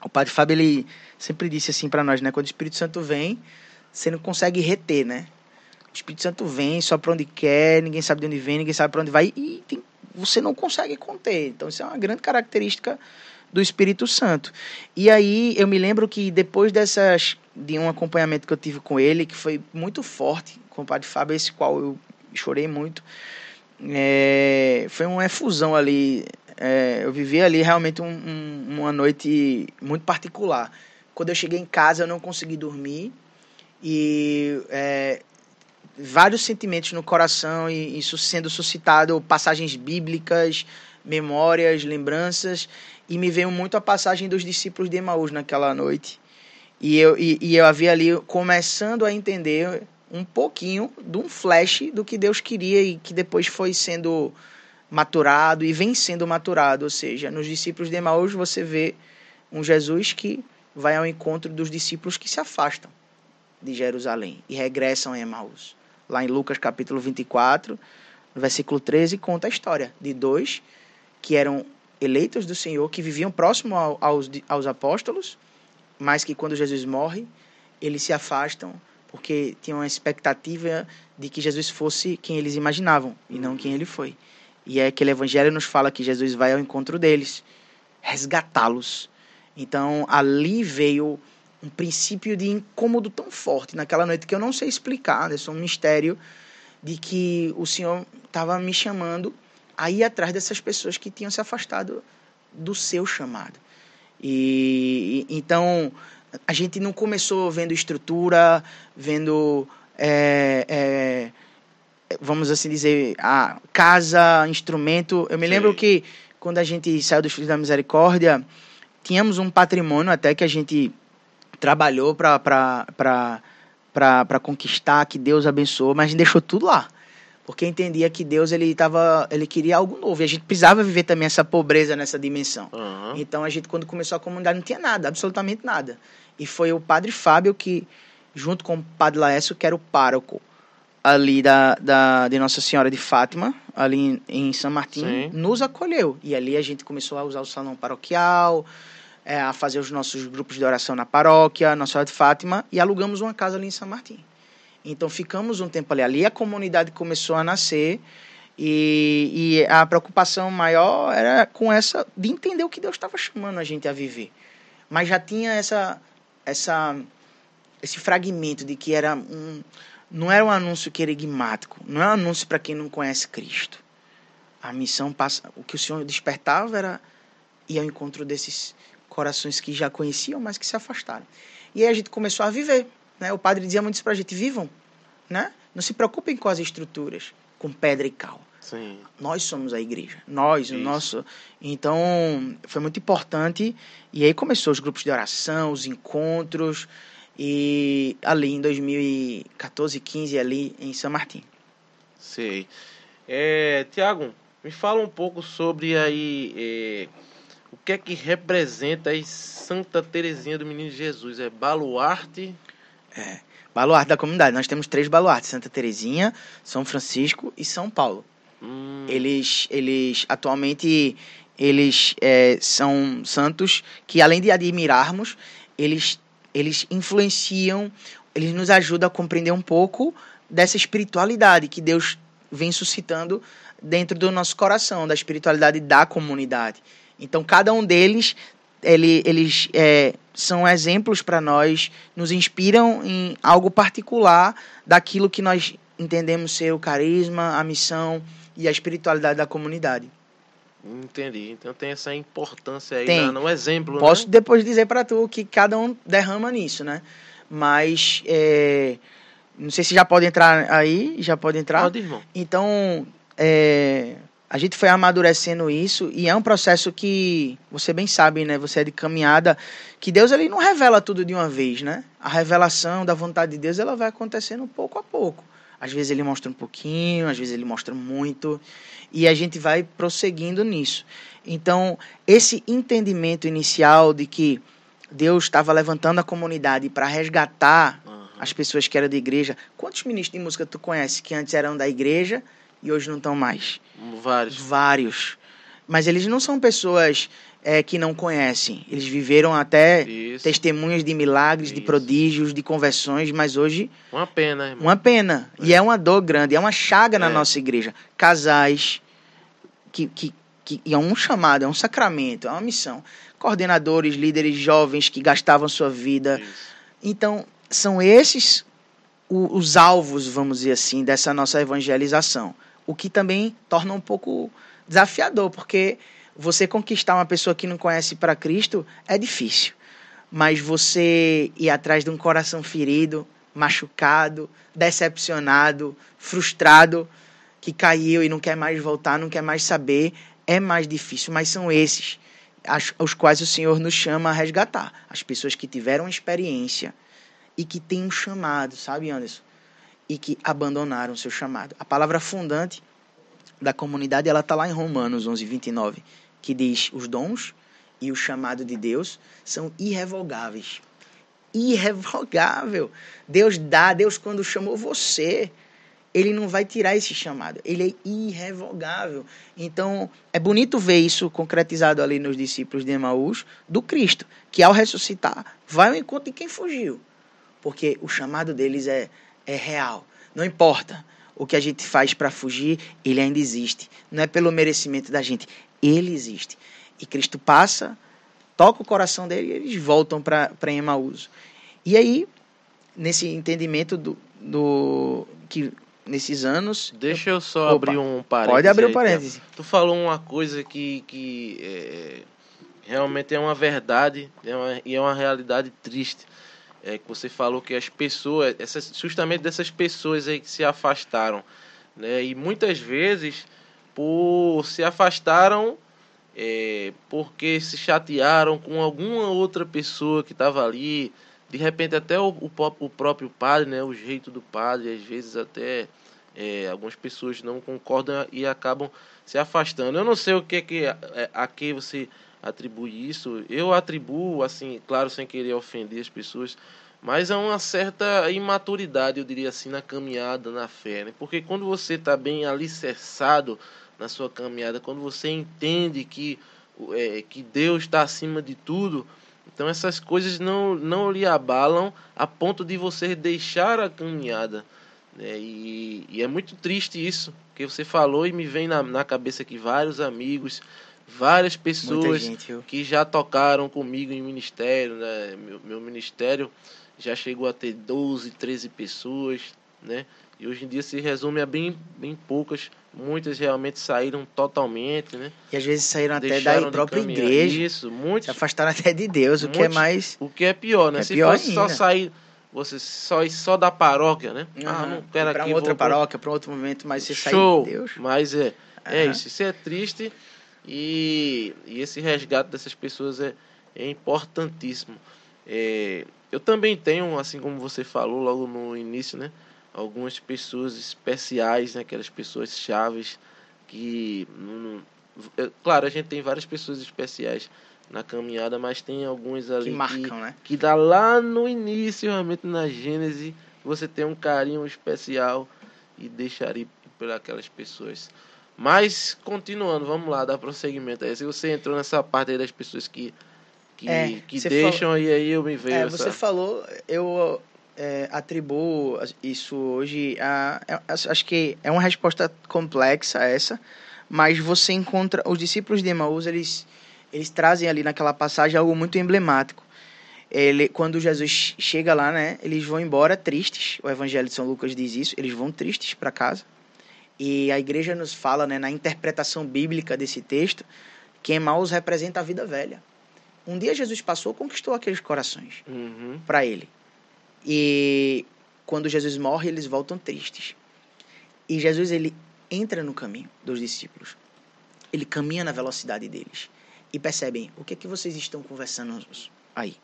o Padre Fábio, ele sempre disse assim para nós, né, quando o Espírito Santo vem, você não consegue reter, né? O Espírito Santo vem só para onde quer, ninguém sabe de onde vem, ninguém sabe para onde vai e tem- você não consegue conter. Então isso é uma grande característica do Espírito Santo. E aí eu me lembro que depois dessas de um acompanhamento que eu tive com ele, que foi muito forte com o Padre Fábio, esse qual eu chorei muito, é, foi uma efusão ali. é, eu vivi ali realmente um- um- uma noite muito particular. Quando eu cheguei em casa, eu não consegui dormir e é, vários sentimentos no coração e isso sendo suscitado passagens bíblicas, memórias, lembranças e me veio muito a passagem dos discípulos de Emaús naquela noite. E eu, e, e eu havia ali começando a entender um pouquinho de um flash do que Deus queria e que depois foi sendo maturado e vem sendo maturado. Ou seja, nos discípulos de Emaús você vê um Jesus que vai ao encontro dos discípulos que se afastam de Jerusalém e regressam a Emaús. Lá em Lucas capítulo 24, no versículo 13, conta a história de dois que eram eleitos do Senhor, que viviam próximo ao, aos, aos apóstolos, mas que quando Jesus morre, eles se afastam porque tinham a expectativa de que Jesus fosse quem eles imaginavam e não quem ele foi. E é aquele evangelho nos fala que Jesus vai ao encontro deles, resgatá-los. Então ali veio um princípio de incômodo tão forte naquela noite que eu não sei explicar, é só um mistério de que o Senhor estava me chamando a ir atrás dessas pessoas que tinham se afastado do seu chamado. E então a gente não começou vendo estrutura, vendo é, é, vamos assim dizer a casa, instrumento. Eu me Sim. lembro que quando a gente saiu dos Filhos da Misericórdia tínhamos um patrimônio até que a gente trabalhou para conquistar, que Deus abençoou, mas a gente deixou tudo lá. Porque entendia que Deus ele tava, ele queria algo novo. E a gente precisava viver também essa pobreza nessa dimensão. Uhum. Então a gente, quando começou a comunidade, não tinha nada, absolutamente nada. E foi o padre Fábio que, junto com o padre Laércio, que era o pároco ali da, da, de Nossa Senhora de Fátima, ali em, em São Martim, Sim. nos acolheu. E ali a gente começou a usar o salão paroquial, é, a fazer os nossos grupos de oração na paróquia, Nossa Senhora de Fátima, e alugamos uma casa ali em São Martim. Então ficamos um tempo ali. Ali a comunidade começou a nascer e, e a preocupação maior era com essa de entender o que Deus estava chamando a gente a viver. Mas já tinha essa essa esse fragmento de que era um não era um anúncio querigmático, não é um anúncio para quem não conhece Cristo. A missão passa, o que o Senhor despertava era ir ao encontro desses corações que já conheciam, mas que se afastaram. E aí a gente começou a viver. Né? O padre dizia muito isso para a gente: vivam, né? não se preocupem com as estruturas, com pedra e cal. Sim. Nós somos a igreja, nós, isso. o nosso. Então, foi muito importante. E aí começou os grupos de oração, os encontros. E ali em 2014, 15, ali em São Martim.
Sei. É, Tiago, me fala um pouco sobre aí. É o que é que representa aí Santa Terezinha do Menino Jesus? É baluarte?
É, baluarte da comunidade. Nós temos três baluartes: Santa Terezinha, São Francisco e São Paulo. Hum. Eles, eles atualmente eles é, são santos que além de admirarmos, eles, eles influenciam, eles nos ajudam a compreender um pouco dessa espiritualidade que Deus vem suscitando dentro do nosso coração, da espiritualidade da comunidade. Então, cada um deles, ele, eles é, são exemplos para nós, nos inspiram em algo particular daquilo que nós entendemos ser o carisma, a missão e a espiritualidade da comunidade.
Entendi. Então tem essa importância aí tem. no exemplo.
Posso
né?
depois dizer para tu que cada um derrama nisso, né? Mas é, não sei se já pode entrar aí, já pode entrar.
Pode, irmão.
Então, é, a gente foi amadurecendo isso e é um processo que você bem sabe, né? Você é de caminhada que Deus ele não revela tudo de uma vez, né? A revelação da vontade de Deus ela vai acontecendo pouco a pouco. Às vezes ele mostra um pouquinho, às vezes ele mostra muito e a gente vai prosseguindo nisso. Então esse entendimento inicial de que Deus estava levantando a comunidade para resgatar uhum. as pessoas que eram da igreja. Quantos ministros de música tu conhece que antes eram da igreja e hoje não estão mais.
Vários.
Vários. Mas eles não são pessoas é, que não conhecem. Eles viveram até Isso. testemunhas de milagres, Isso. de prodígios, de conversões, mas hoje.
Uma pena, irmão.
Uma pena. É. E é uma dor grande, é uma chaga é. na nossa igreja. Casais, que, que, que é um chamado, é um sacramento, é uma missão. Coordenadores, líderes jovens que gastavam sua vida. Isso. Então, são esses os alvos, vamos dizer assim, dessa nossa evangelização o que também torna um pouco desafiador, porque você conquistar uma pessoa que não conhece para Cristo é difícil. Mas você ir atrás de um coração ferido, machucado, decepcionado, frustrado, que caiu e não quer mais voltar, não quer mais saber, é mais difícil, mas são esses as, os quais o Senhor nos chama a resgatar. As pessoas que tiveram experiência e que têm um chamado, sabe, Anderson? E que abandonaram seu chamado. A palavra fundante da comunidade, ela está lá em Romanos 11, 29, que diz: os dons e o chamado de Deus são irrevogáveis. Irrevogável. Deus dá, Deus quando chamou você, ele não vai tirar esse chamado. Ele é irrevogável. Então, é bonito ver isso concretizado ali nos discípulos de Emaús, do Cristo, que ao ressuscitar, vai ao encontro de quem fugiu. Porque o chamado deles é, é real. Não importa o que a gente faz para fugir, ele ainda existe. Não é pelo merecimento da gente, ele existe. E Cristo passa, toca o coração dele e eles voltam para Emaús. E aí, nesse entendimento do, do que nesses anos.
Deixa eu só Opa, abrir um parênteses.
Pode abrir um parêntese.
Tu falou uma coisa que, que é, realmente é uma verdade é uma, e é uma realidade triste. É que você falou que as pessoas, essas, justamente dessas pessoas aí que se afastaram, né? E muitas vezes por se afastaram é, porque se chatearam com alguma outra pessoa que estava ali, de repente até o, o, o, próprio padre, né, o jeito do padre, às vezes até é, algumas pessoas não concordam e acabam se afastando. Eu não sei o que que é, a que você atribui isso. Eu atribuo, assim, claro, sem querer ofender as pessoas, mas há uma certa imaturidade, eu diria assim, na caminhada, na fé, né? Porque quando você está bem alicerçado na sua caminhada, quando você entende que, é, que Deus está acima de tudo, então essas coisas não, não lhe abalam a ponto de você deixar a caminhada. Né? E, e, é muito triste isso, que você falou e me vem na, na cabeça aqui vários amigos, várias pessoas gente, que já tocaram comigo em ministério. Né? Meu, meu ministério já chegou a ter 12, 13 pessoas, né? E hoje em dia se resume a bem, bem poucas. Muitas realmente saíram totalmente, né?
E às vezes saíram até da própria igreja.
Isso, muitos.
Se afastaram até de Deus, o que é mais.
O que é pior, né?
É
se
pior
fosse ainda. só sair você só só da paróquia, né?
Uhum. Ah, não quero aqui. Para outra paróquia, para outro momento, mas você
Show.
de Deus.
Mas é, é isso. Isso é triste e, e esse resgate dessas pessoas é, é importantíssimo. É, eu também tenho, assim como você falou logo no início, né? Algumas pessoas especiais, né? Aquelas pessoas chaves que, não, é, claro, a gente tem várias pessoas especiais na caminhada, mas tem alguns ali
que marcam, que, né?
Que dá lá no início, realmente na Gênese, você tem um carinho especial e deixaria por aquelas pessoas. Mas, continuando, vamos lá, dar prosseguimento aí. Se você entrou nessa parte aí das pessoas que, que, é, que deixam, falou, e aí eu me vejo.
É,
essa...
você falou, eu é, atribuo isso hoje a, a, a, Acho que é uma resposta complexa essa, mas você encontra. Os discípulos de Emaús, eles eles trazem ali naquela passagem algo muito emblemático. Ele, quando Jesus chega lá, né, eles vão embora tristes. O Evangelho de São Lucas diz isso. Eles vão tristes para casa. E a igreja nos fala, né, na interpretação bíblica desse texto, que Emmaus representa a vida velha. Um dia Jesus passou, conquistou aqueles corações
uhum.
para ele. E quando Jesus morre, eles voltam tristes. E Jesus ele entra no caminho dos discípulos. Ele caminha na velocidade deles e percebem o que é que vocês estão conversando aí.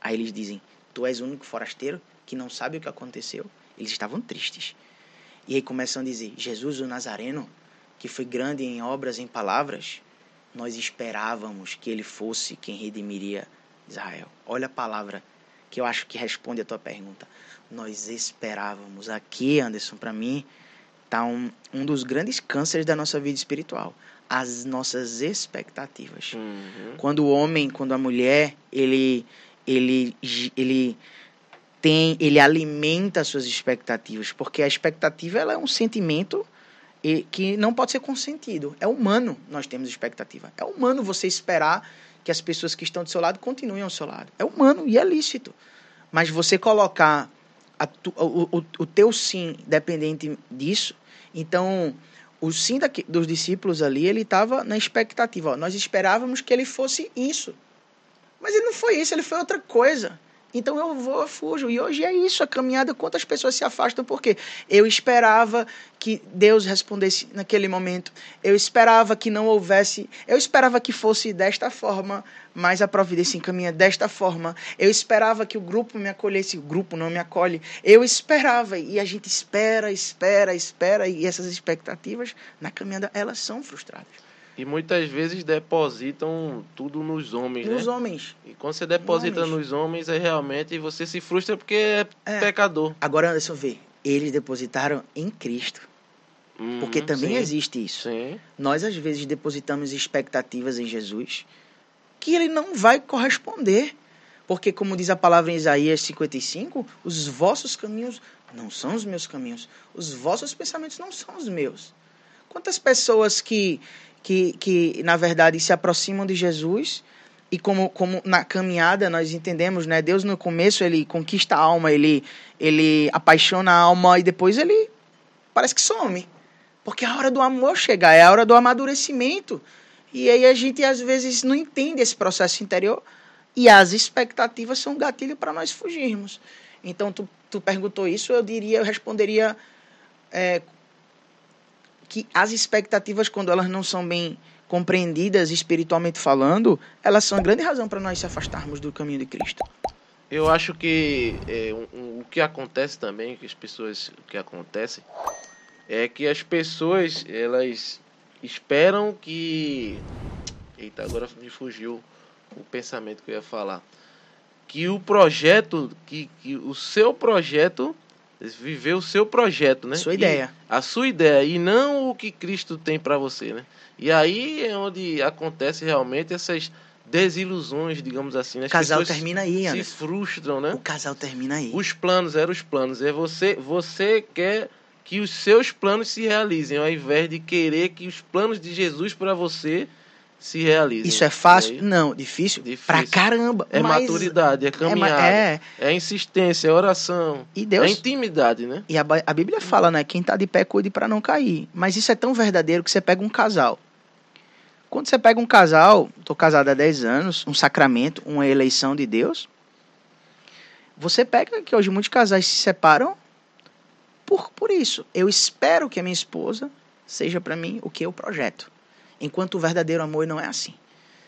Aí eles dizem: Tu és o único forasteiro que não sabe o que aconteceu. Eles estavam tristes. E aí começam a dizer: Jesus o Nazareno, que foi grande em obras, em palavras, nós esperávamos que ele fosse quem redimiria Israel. Olha a palavra que eu acho que responde a tua pergunta. Nós esperávamos. Aqui, Anderson, para mim, está um, um dos grandes cânceres da nossa vida espiritual as nossas expectativas.
Uhum.
Quando o homem, quando a mulher, ele ele ele tem, ele alimenta suas expectativas, porque a expectativa ela é um sentimento que não pode ser consentido. É humano nós temos expectativa. É humano você esperar que as pessoas que estão do seu lado continuem ao seu lado. É humano e é lícito. Mas você colocar tu, o, o, o teu sim dependente disso, então o sim daqui, dos discípulos ali, ele estava na expectativa. Ó, nós esperávamos que ele fosse isso. Mas ele não foi isso, ele foi outra coisa. Então eu vou, eu fujo. E hoje é isso, a caminhada, quantas pessoas se afastam porque eu esperava que Deus respondesse naquele momento. Eu esperava que não houvesse, eu esperava que fosse desta forma, mas a providência encaminha desta forma. Eu esperava que o grupo me acolhesse, o grupo não me acolhe. Eu esperava e a gente espera, espera, espera e essas expectativas na caminhada elas são frustradas.
E muitas vezes depositam tudo nos homens,
Nos
né?
homens.
E quando você deposita
Homens.
nos homens, aí realmente você se frustra porque é,
É.
pecador.
Agora, Anderson, vê. Eles depositaram em Cristo. Porque
Uhum,
também
sim,
existe isso.
Sim.
Nós, às vezes, depositamos expectativas em Jesus que ele não vai corresponder. Porque, como diz a palavra em Isaías 55, os vossos caminhos não são os meus caminhos, os vossos pensamentos não são os meus. Quantas pessoas que, que, que na verdade, se aproximam de Jesus e como, como na caminhada nós entendemos, né? Deus no começo ele conquista a alma, ele, ele apaixona a alma e depois ele parece que some. Porque é a hora do amor chegar, é a hora do amadurecimento. E aí a gente às vezes não entende esse processo interior e as expectativas são um gatilho para nós fugirmos. Então tu, tu perguntou isso, eu diria, eu responderia é, que as expectativas quando elas não são bem compreendidas espiritualmente falando, elas são grande razão para nós se afastarmos do caminho de Cristo.
Eu acho que é, um- o que acontece também, que as pessoas, o que acontece é que as pessoas elas esperam que, eita, agora me fugiu o pensamento que eu ia falar, que o projeto, que, que o seu projeto viver o seu projeto, né?
Sua
E
ideia.
a sua ideia e não o que Cristo tem para você, né? E aí é onde acontece realmente essas desilusões, digamos assim, né?
O
As
casal
pessoas
termina aí,
se
Anderson.
frustram, né?
O casal termina aí.
Os planos eram os planos. É você, você quer que os seus planos se realizem, ao invés de querer que os planos de Jesus para você se realizem.
Isso é fácil?
Aí
Não, difícil?
Difícil.
Pra caramba.
É
mas-
maturidade, é
É,
caminhada, é,
é,
insistência, é oração,
e
é
Deus.
intimidade, né?
E a, a Bíblia fala, né? Quem tá de pé, cuide para não cair. Mas isso é tão verdadeiro que você pega um casal. Quando você pega um casal, tô casado há 10 anos, um sacramento, uma eleição de Deus, você pega que hoje muitos casais se separam por, por isso. Eu espero que a minha esposa seja para mim o que eu projeto. Enquanto o verdadeiro amor não é assim.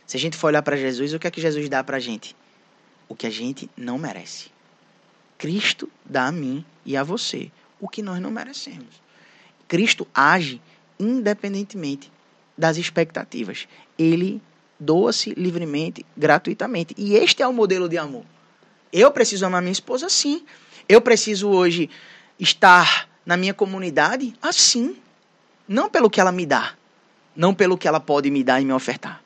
Se a gente for olhar para Jesus, o que é que Jesus dá pra gente? O que a gente não merece. Cristo dá a mim e a você o que nós não merecemos. Cristo age independentemente das expectativas. Ele doa-se livremente, gratuitamente. E este é o modelo de amor. Eu preciso amar minha esposa assim. Eu preciso hoje estar na minha comunidade assim. Não pelo que ela me dá. Não pelo que ela pode me dar e me ofertar.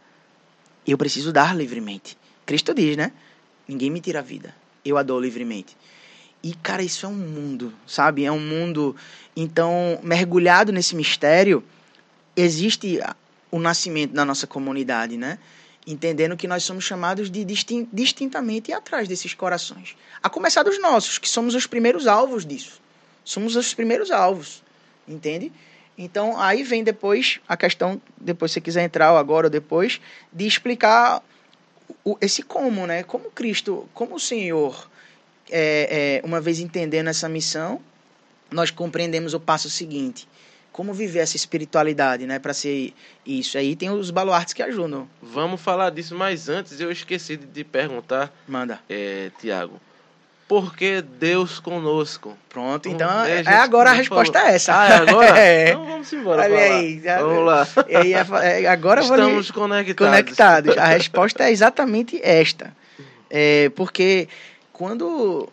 Eu preciso dar livremente. Cristo diz, né? Ninguém me tira a vida. Eu a dou livremente. E, cara, isso é um mundo, sabe? É um mundo. Então, mergulhado nesse mistério, existe o nascimento da nossa comunidade, né? Entendendo que nós somos chamados de distin- distintamente ir atrás desses corações. A começar dos nossos, que somos os primeiros alvos disso. Somos os primeiros alvos, entende? Então, aí vem depois a questão, depois se você quiser entrar ou agora ou depois, de explicar o- esse como, né? Como Cristo, como o Senhor é, é, uma vez entendendo essa missão, nós compreendemos o passo seguinte. Como viver essa espiritualidade, né? Para ser isso. Aí tem os baluartes que ajudam.
Vamos falar disso, mas antes eu esqueci de te perguntar,
Manda.
é, Tiago, por que Deus conosco?
Pronto, então
é,
é, agora a resposta
falou.
é essa.
Ah, é agora?
É.
Então vamos embora.
Olha aí, já-
Vamos lá.
E aí, é- agora
Estamos conectados.
conectados. A resposta é exatamente esta. É, porque quando.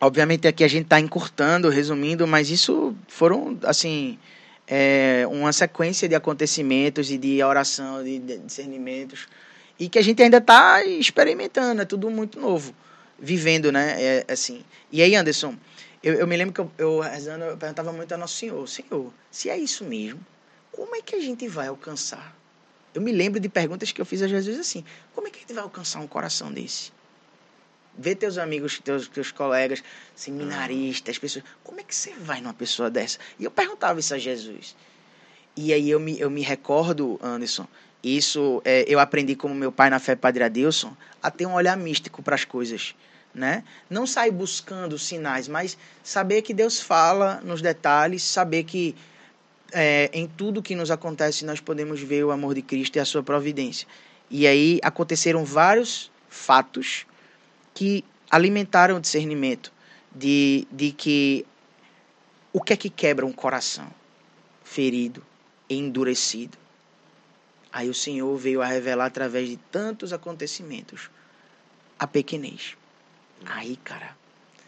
Obviamente aqui a gente está encurtando, resumindo, mas isso foram, assim, é, uma sequência de acontecimentos e de oração, de, de discernimentos, e que a gente ainda está experimentando, é tudo muito novo, vivendo, né? É, assim. E aí, Anderson, eu, eu me lembro que eu, eu rezando, eu perguntava muito a Nosso Senhor, Senhor, se é isso mesmo, como é que a gente vai alcançar? Eu me lembro de perguntas que eu fiz a Jesus assim: como é que a gente vai alcançar um coração desse? Vê teus amigos, teus, teus colegas, seminaristas, pessoas. Como é que você vai numa pessoa dessa? E eu perguntava isso a Jesus. E aí eu me, eu me recordo, Anderson, isso é, eu aprendi como meu pai na fé, Padre Adilson, a ter um olhar místico para as coisas. Né? Não sair buscando sinais, mas saber que Deus fala nos detalhes, saber que é, em tudo que nos acontece nós podemos ver o amor de Cristo e a sua providência. E aí aconteceram vários fatos que alimentaram o discernimento de, de que o que é que quebra um coração ferido, endurecido. Aí o Senhor veio a revelar através de tantos acontecimentos a pequenez. Aí, cara,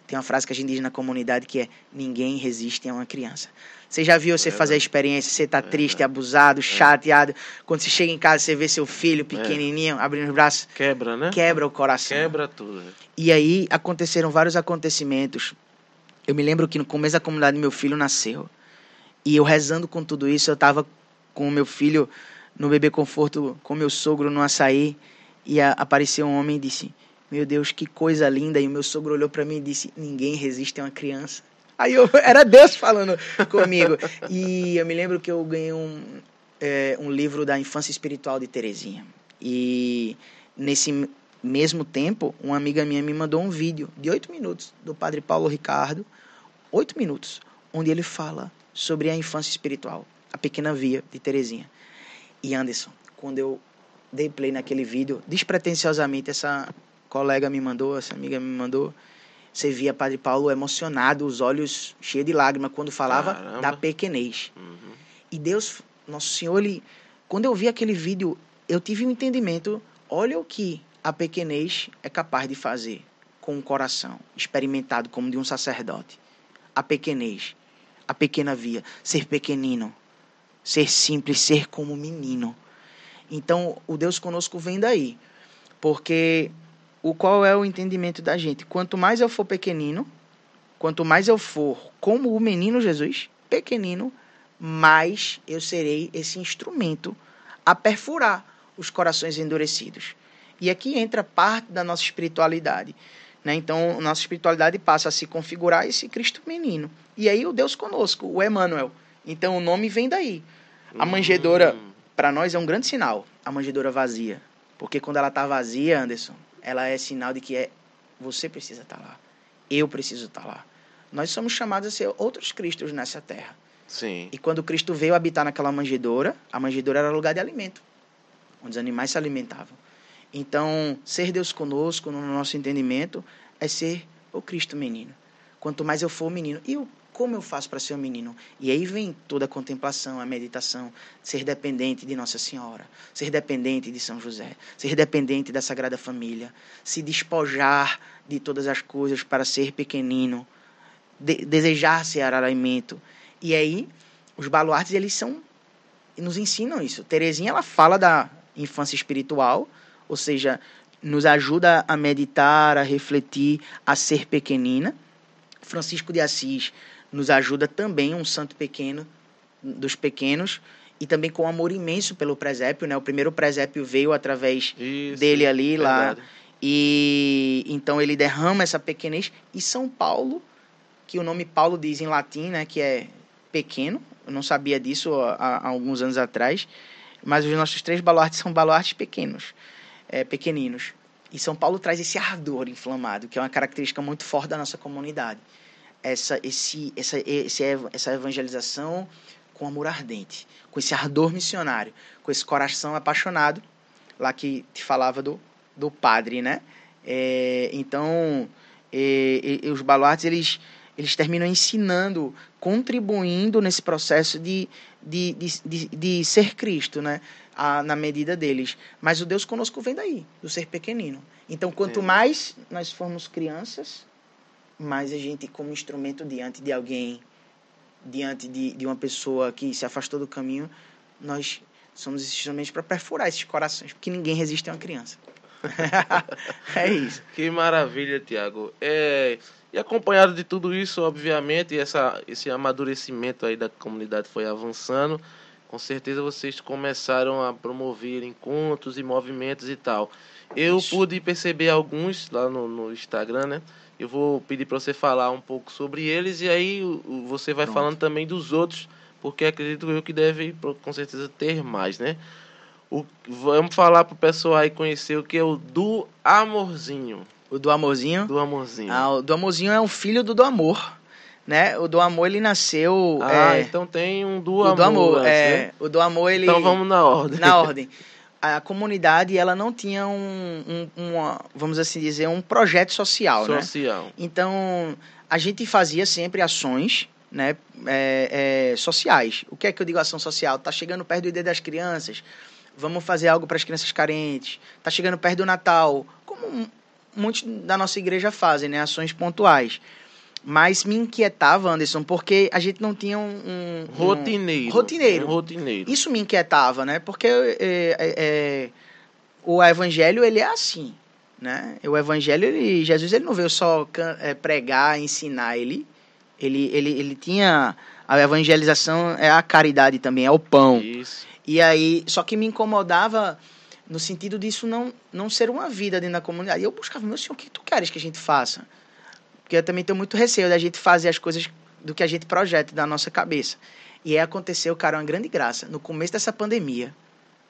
tem uma frase que a gente diz na comunidade que é: ninguém resiste a uma criança. Você já viu você é fazer a experiência, você tá é triste, abusado, é. chateado. Quando você chega em casa, você vê seu filho é. pequenininho, abrindo os braços.
Quebra, né?
Quebra o coração.
Quebra tudo.
E aí aconteceram vários acontecimentos. Eu me lembro que no começo da comunidade meu filho nasceu. E eu rezando com tudo isso, eu tava com o meu filho no bebê conforto, com meu sogro no açaí. E a, apareceu um homem e disse: Meu Deus, que coisa linda. E o meu sogro olhou para mim e disse: Ninguém resiste a uma criança. Aí eu, era Deus falando comigo. E eu me lembro que eu ganhei um, é, um livro da infância espiritual de Terezinha. E nesse mesmo tempo, uma amiga minha me mandou um vídeo de oito minutos do Padre Paulo Ricardo, oito minutos, onde ele fala sobre a infância espiritual, a pequena via de Terezinha. E Anderson, quando eu dei play naquele vídeo, despretensiosamente essa colega me mandou, essa amiga me mandou, você via Padre Paulo emocionado, os olhos cheios de lágrimas quando falava Caramba. da pequenez. Uhum. E Deus, nosso Senhor, ele, quando eu vi aquele vídeo, eu tive um entendimento. Olha o que a pequenez é capaz de fazer com o coração experimentado como de um sacerdote. A pequenez, a pequena via, ser pequenino, ser simples, ser como menino. Então, o Deus conosco vem daí. Porque o qual é o entendimento da gente? Quanto mais eu for pequenino, quanto mais eu for como o menino Jesus, pequenino, mais eu serei esse instrumento a perfurar os corações endurecidos. E aqui entra parte da nossa espiritualidade. Né? Então, nossa espiritualidade passa a se configurar esse Cristo menino. E aí o Deus conosco, o Emmanuel. Então, o nome vem daí. A manjedoura, hum. para nós, é um grande sinal. A manjedoura vazia. Porque quando ela está vazia, Anderson, ela é sinal de que é você precisa estar tá lá. Eu preciso estar tá lá. Nós somos chamados a ser outros Cristos nessa terra.
Sim.
E quando Cristo veio habitar naquela manjedoura, a manjedoura era lugar de alimento, onde os animais se alimentavam. Então, ser Deus conosco, no nosso entendimento, é ser o Cristo menino. Quanto mais eu for menino. E o, como eu faço para ser um menino? E aí vem toda a contemplação, a meditação, ser dependente de Nossa Senhora, ser dependente de São José, ser dependente da Sagrada Família, se despojar de todas as coisas para ser pequenino, de, desejar ser alimento. E aí, os baluartes, eles são nos ensinam isso. Terezinha, ela fala da infância espiritual, ou seja, nos ajuda a meditar, a refletir, a ser pequenina. Francisco de Assis nos ajuda também, um santo pequeno, dos pequenos, e também com amor imenso pelo presépio, né? O primeiro presépio veio através Isso, dele ali, verdade. lá. E então ele derrama essa pequenez. E São Paulo, que o nome Paulo diz em latim, né? Que é pequeno. Eu não sabia disso há, há alguns anos atrás. Mas os nossos três baluartes são baluartes pequenos é, pequeninos. E São Paulo traz esse ardor inflamado, que é uma característica muito forte da nossa comunidade. Essa, esse, essa, esse, essa evangelização com amor ardente, com esse ardor missionário, com esse coração apaixonado, lá que te falava do, do padre, né? É, então, é, é, os baluartes, eles, eles terminam ensinando, contribuindo nesse processo de, de, de, de, de ser Cristo, né? a, na medida deles. Mas o Deus conosco vem daí, do ser pequenino. Então, quanto é. mais nós formos crianças, mais a gente, como instrumento diante de alguém, diante de, de uma pessoa que se afastou do caminho, nós somos instrumentos para perfurar esses corações, porque ninguém resiste a uma criança. é isso.
Que maravilha, Tiago. É, e acompanhado de tudo isso, obviamente, essa, esse amadurecimento aí da comunidade foi avançando com certeza vocês começaram a promover encontros e movimentos e tal. Eu Isso. pude perceber alguns lá no, no, Instagram, né? Eu vou pedir para você falar um pouco sobre eles e aí você vai Pronto. falando também dos outros, porque acredito eu que deve com certeza ter mais, né? O, vamos falar pro pessoal aí conhecer o que é o do Amorzinho.
O do Amorzinho.
Do amorzinho.
Ah, o do Amorzinho é um filho do do Amor, né? O do Amor, ele nasceu...
Ah,
é,
então tem um do
o
amor.
do Amor,
antes,
é,
né?
o do Amor, ele...
Então vamos na ordem.
na ordem. A comunidade, ela não tinha um, um uma, vamos assim dizer, um projeto social, né?
Social.
Então, a gente fazia sempre ações né, é, é, sociais. O que é que eu digo ação social? Tá chegando perto do Dia das Crianças, vamos fazer algo para as crianças carentes. Tá chegando perto do Natal, como muitos da nossa igreja fazem, né, ações pontuais. Mas me inquietava, Anderson, porque a gente não tinha um... um- um-
Rotineiro.
rotineiro.
Um rotineiro.
Isso me inquietava, né? Porque é, é, é, o evangelho, ele é assim, né? O evangelho, ele, Jesus, ele não veio só é, pregar, ensinar, ele, ele, ele, ele tinha... A evangelização é a caridade também, é o pão.
Isso.
E aí, só que me incomodava no sentido disso não, não ser uma vida dentro da comunidade. E eu buscava, meu senhor, o que tu queres que a gente faça? Porque eu também tenho muito receio da gente fazer as coisas do que a gente projeta da nossa cabeça. E aí aconteceu, cara, uma grande graça. No começo dessa pandemia,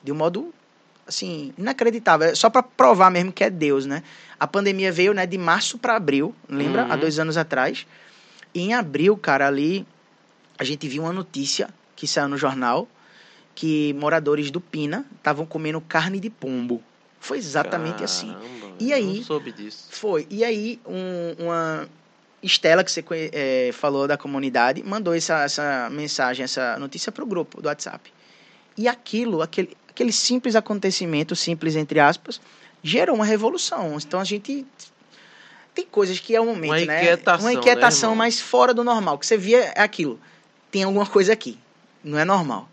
de um modo, assim, inacreditável. Só para provar mesmo que é Deus, né? A pandemia veio, né, de março para abril, lembra?
Uhum.
Há dois anos atrás. E em abril, cara, ali, a gente viu uma notícia que saiu no jornal que moradores do Pina estavam comendo carne de pombo. Foi exatamente assim.
Caramba,
E
eu
aí?
Não soube disso.
Foi. E aí, um- uma Estela, que você eh, falou da comunidade, mandou essa, essa mensagem, essa notícia para o grupo do WhatsApp. E aquilo, aquele, aquele simples acontecimento, simples entre aspas, gerou uma revolução. Então a gente. Tem coisas que é o momento,
Uma
né?
inquietação,
Uma
né,
inquietação mais fora do normal. Que você via é aquilo. Tem alguma coisa aqui. Não é normal.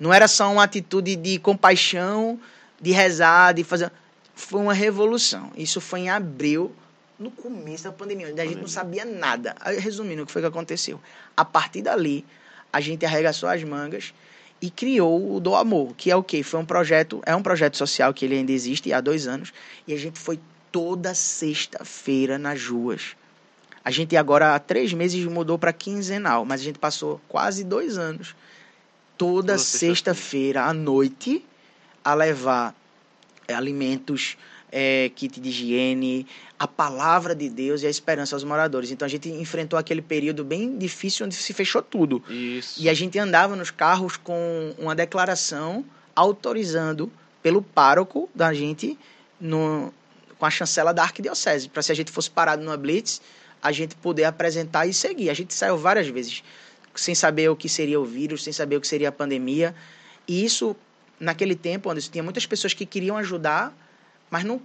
Não era só uma atitude de compaixão, de rezar, de fazer. Foi uma revolução. Isso foi em abril, no começo da pandemia, onde a gente não sabia nada. Resumindo, o que foi que aconteceu? A partir dali, a gente arregaçou as mangas e criou o Do Amor, que é o quê? Foi um projeto, é um projeto social que ele ainda existe há dois anos, e a gente foi toda sexta-feira nas ruas. A gente agora há três meses mudou para quinzenal, mas a gente passou quase dois anos toda
Toda sexta-feira
à noite a levar é, alimentos, é, kit de higiene, a palavra de Deus e a esperança aos moradores. Então a gente enfrentou aquele período bem difícil onde se fechou tudo.
Isso.
E a gente andava nos carros com uma declaração autorizando pelo pároco da gente no, com a chancela da arquidiocese, para se a gente fosse parado numa blitz, a gente poder apresentar e seguir. A gente saiu várias vezes sem saber o que seria o vírus, sem saber o que seria a pandemia. E isso, naquele tempo, onde tinha muitas pessoas que queriam ajudar, mas não,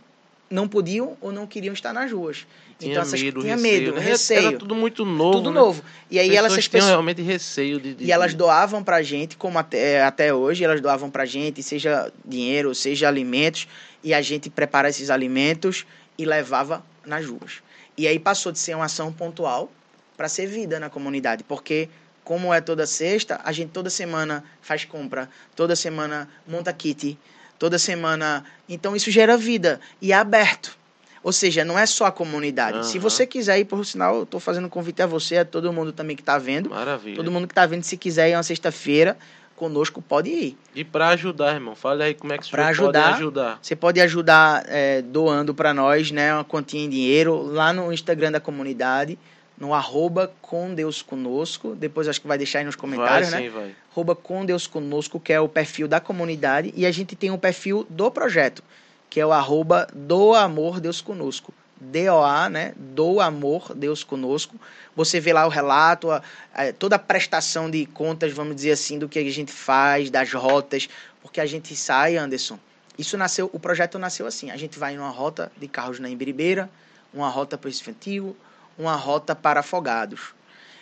não podiam ou não queriam estar nas ruas.
Tinha
então, essas,
medo,
tinha
receio.
medo, receio.
Era tudo muito novo.
tudo
né?
novo. E aí elas,
Pessoas
essas
tinham
pessoas,
realmente receio de. de-
e elas doavam pra gente, como até, até hoje, elas doavam pra gente, seja dinheiro, seja alimentos, e a gente preparava esses alimentos e levava nas ruas. E aí passou de ser uma ação pontual para ser vida na comunidade, porque como é toda sexta, a gente toda semana faz compra, toda semana monta kit, toda semana, então isso gera vida e é aberto. Ou seja, não é só a comunidade. Se
Aham.
você quiser ir, por sinal, eu estou fazendo convite a você, a todo mundo também que está vendo.
Maravilha.
Todo mundo que tá vendo, se quiser ir uma sexta-feira conosco, pode ir.
E pra ajudar, irmão, fala aí como é que senhor
Pra
pode
ajudar.
ajudar.
Você pode ajudar é, doando para nós, né, uma quantia em dinheiro, lá no Instagram da comunidade, no arroba com Deus conosco. Depois acho que vai deixar aí nos comentários,
vai,
né?
sim, vai.
Arroba com Deus conosco, que é o perfil da comunidade. E a gente tem o perfil do projeto, que é o arroba do amor Deus conosco. DOA, né? Do amor Deus conosco. Você vê lá o relato, a- a- toda a prestação de contas, vamos dizer assim, do que a gente faz, das rotas, porque a gente sai, Anderson. Isso nasceu, o projeto nasceu assim. A gente vai numa rota de carros na Imbiribeira, uma rota para o Antigo, uma rota para afogados.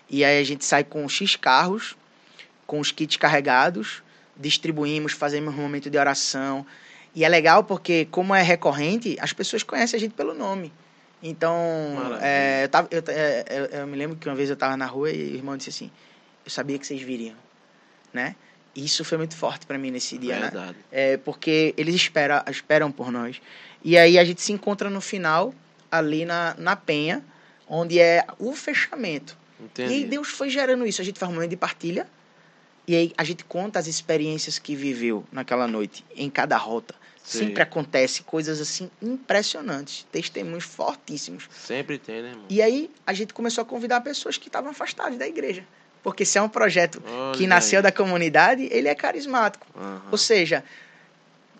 E aí a gente sai com X carros, com os kits carregados, distribuímos, fazemos um momento de oração. E é legal porque, como é recorrente, as pessoas conhecem a gente pelo nome. Então, é, eu, tava- eu, é, eu- eu me lembro que uma vez eu estava na rua e o irmão disse assim: Eu sabia que vocês viriam. Né? E Isso foi muito forte para mim nesse dia, né? É, porque eles espera, esperam por nós. E aí a gente se encontra no final, ali na, na Penha, onde é o fechamento.
Entendi.
E aí Deus foi gerando isso. A gente faz um momento de partilha. E aí a gente conta as experiências que viveu naquela noite, em cada rota.
Sim.
Sempre acontece coisas assim impressionantes, testemunhos fortíssimos.
Sempre tem, né, irmão?
E aí a gente começou a convidar pessoas que estavam afastadas da igreja. Porque se é um projeto que
Olha
nasceu
aí.
da comunidade, ele é carismático.
Aham.
Ou seja,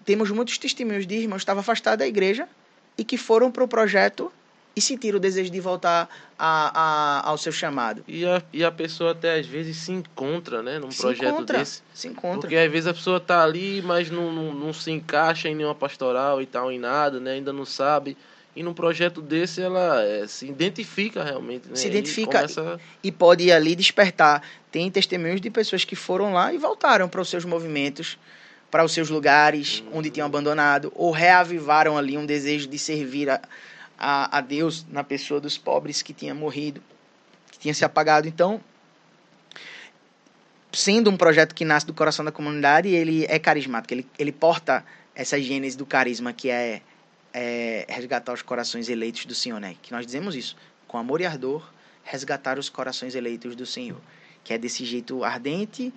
temos muitos testemunhos de irmãos que estavam afastados da igreja e que foram para o projeto e sentiram o desejo de voltar a, a- ao seu chamado.
E a, e a pessoa até às vezes se encontra, né, num
Se
projeto
encontra,
desse.
se encontra.
Porque às vezes a pessoa tá ali, mas não, não, não se encaixa em nenhuma pastoral e tal, em nada, né? Ainda não sabe. E num projeto desse ela eh, se identifica realmente, né?
Se
E
identifica
começa-
e pode ali despertar. Tem testemunhos de pessoas que foram lá e voltaram para os seus movimentos, para os seus lugares
Uhum.
onde tinham abandonado, ou reavivaram ali um desejo de servir a, a, a Deus na pessoa dos pobres que tinha morrido, que tinha se apagado. Então, sendo um projeto que nasce do coração da comunidade, ele é carismático, ele, ele porta essa gênese do carisma que é, é resgatar os corações eleitos do Senhor, né? Que nós dizemos isso, com amor e ardor, resgatar os corações eleitos do Senhor, que é desse jeito ardente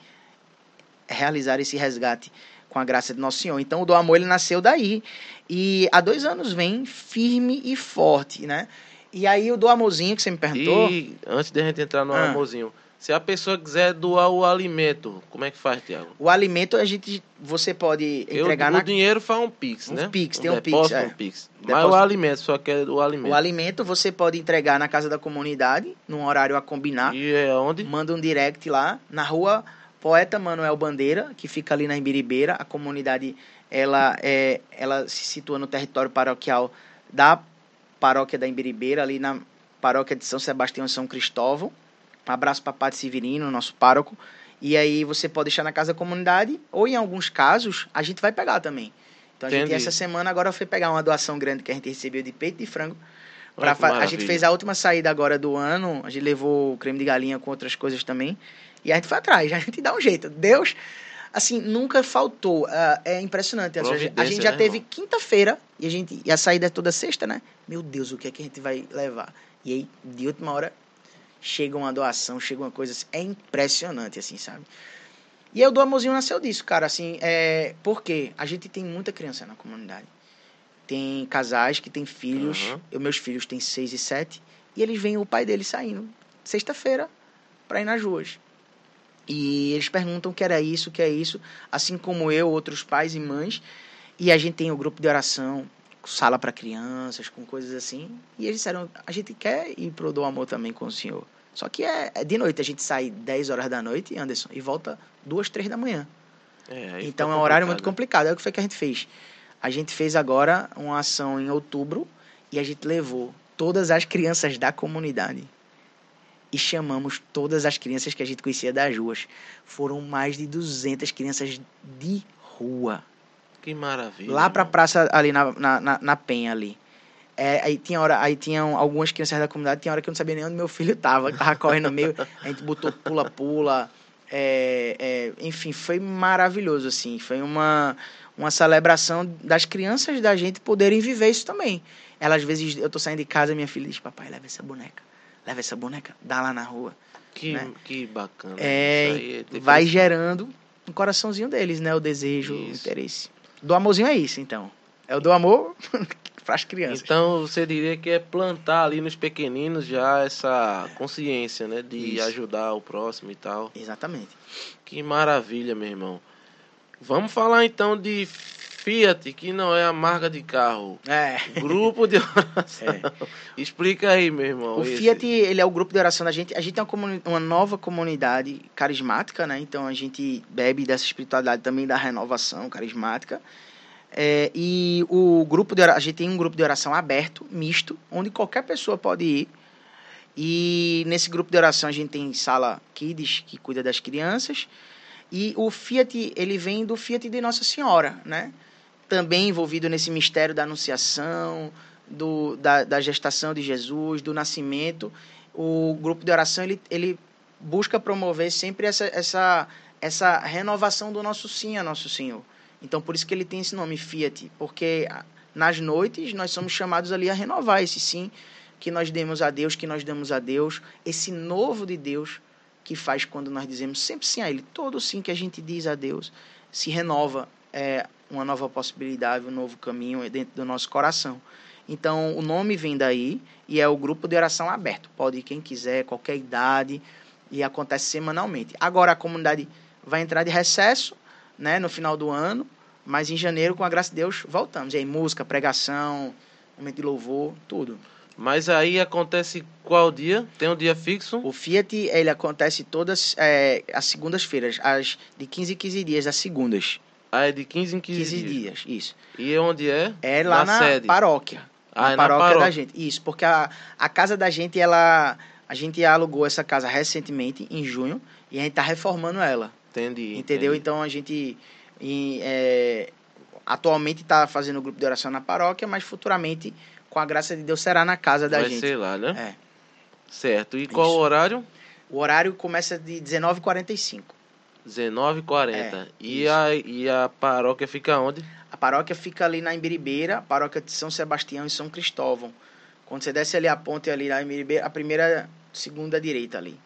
realizar esse resgate com a graça de nosso Senhor. Então o do amor ele nasceu daí e há dois anos vem firme e forte, né? E aí o do amorzinho que você me perguntou,
E antes de a gente entrar no
Ah.
amorzinho, se a pessoa quiser doar o alimento, como é que faz, Tiago?
o alimento a gente você pode
Eu,
entregar
o
na
dinheiro faz um pix,
Um
né?
Pix, tem um Pix, é.
um pix. Mas
Depósito.
o alimento, só quer o alimento.
o alimento você pode entregar na casa da comunidade, num horário a combinar.
E é onde?
Manda um direct lá na rua Poeta Manuel Bandeira, que fica ali na Imbiribeira. A comunidade ela é ela se situa no território paroquial da paróquia da Imbiribeira, ali na paróquia de São Sebastião e São Cristóvão. Um abraço para Padre Severino, nosso pároco. E aí você pode deixar na casa da comunidade, ou em alguns casos, a gente vai pegar também. Então a gente
Entendi.
essa semana agora foi pegar uma doação grande que a gente recebeu de peito de frango. Pra a gente fez a última saída agora do ano, a gente levou creme de galinha com outras coisas também. E a gente foi atrás, a gente dá um jeito. Deus, assim, nunca faltou. Ah, é impressionante. A gente- já
né,
teve quinta-feira e a gente e a saída é toda sexta, né? Meu Deus, o que é que a gente vai levar? E aí, de última hora, chega uma doação, chega uma coisa assim. É impressionante, assim, sabe? E aí o do amorzinho nasceu disso, cara, assim, é... Porque a gente tem muita criança na comunidade. Tem casais que têm filhos,
Aham.
eu, meus filhos têm seis e sete, e eles veem o pai deles saindo sexta-feira para ir nas ruas. E eles perguntam o que era isso, o que é isso, assim como eu, outros pais e mães. E a gente tem o grupo de oração, sala para crianças, com coisas assim. E eles disseram, a gente quer ir pro do amor também com o senhor. Só que é, é de noite, a gente sai 10 horas da noite, Anderson, e volta duas, três da manhã.
É,
Então é um horário muito
complicado,
complicado. É o que foi que a gente fez. A gente fez agora uma ação em outubro e a gente levou todas as crianças da comunidade e chamamos todas as crianças que a gente conhecia das ruas. Foram mais de 200 crianças de rua.
Que maravilha.
Lá pra
irmão.
praça ali na, na, na, na Penha ali. É, aí tinha hora, aí tinham algumas crianças da comunidade, tinha hora que eu não sabia nem onde meu filho tava, tava correndo no meio, a gente botou pula-pula, é, é, enfim, foi maravilhoso, assim, foi uma, uma celebração das crianças da gente poderem viver isso também. Ela, às vezes, eu tô saindo de casa, minha filha diz, papai, leva essa boneca, leva essa boneca, dá lá na rua.
Que,
né?
que bacana.
É,
aí é
vai gerando no coraçãozinho deles, né, o desejo, o
Isso.
interesse. Do amorzinho é isso, então. É o do amor para as crianças.
Então você diria que é plantar ali nos pequeninos já essa consciência, né? De
Isso.
ajudar o próximo e tal.
Exatamente.
Que maravilha, meu irmão. Vamos falar então de Fiat, que não é a marca de carro.
É.
Grupo de oração. Explica aí, meu irmão.
O
esse.
Fiat, ele é o grupo de oração da gente. A gente tem uma, uma nova comunidade carismática, né? Então a gente bebe dessa espiritualidade também da renovação carismática. É, e o grupo de oração, a gente tem um grupo de oração aberto, misto, onde qualquer pessoa pode ir. E nesse grupo de oração a gente tem sala Kids, que cuida das crianças. E o Fiat, ele vem do Fiat de Nossa Senhora, né? Também envolvido nesse mistério da anunciação, do, da, da gestação de Jesus, do nascimento. O grupo de oração, ele, ele busca promover sempre essa, essa, essa renovação do nosso sim a nosso Senhor. Então, por isso que ele tem esse nome, Fiat, porque nas noites nós somos chamados ali a renovar esse sim que nós demos a Deus, que nós damos a Deus, esse novo de Deus que faz quando nós dizemos sempre sim a Ele. Todo sim que a gente diz a Deus se renova é, uma nova possibilidade, um novo caminho dentro do nosso coração. Então, o nome vem daí e é o grupo de oração aberto. Pode ir quem quiser, qualquer idade, e acontece semanalmente. Agora, a comunidade vai entrar de recesso né, no final do ano, mas em janeiro, com a graça de Deus, voltamos. E aí, música, pregação, momento de louvor, tudo.
Mas aí acontece qual dia? Tem um dia fixo?
O Fiat, ele acontece todas é, as segundas-feiras, as de 15 em 15 dias, as segundas.
Ah, é de 15 em 15,
15
dias.
dias, isso.
E onde é?
É lá na,
sede.
paróquia.
Ah,
na
é na
paróquia da
paróquia.
gente. Isso, porque a, a casa da gente, ela. A gente alugou essa casa recentemente, em junho, e a gente tá reformando ela.
Entendi.
Entendeu?
entendi.
Então a gente em, é, atualmente está fazendo o grupo de oração na paróquia, mas futuramente, com a graça de Deus, será na casa da
Vai
gente.
ser lá, né?
É.
Certo. E qual
Isso.
o horário?
O horário começa de 19h45.
19h40.
É,
e,
isso.
a, e a paróquia fica onde?
A paróquia fica ali na Embiribeira, paróquia de São Sebastião e São Cristóvão. Quando você desce ali a ponte ali na Embiribeira, a primeira, segunda direita ali.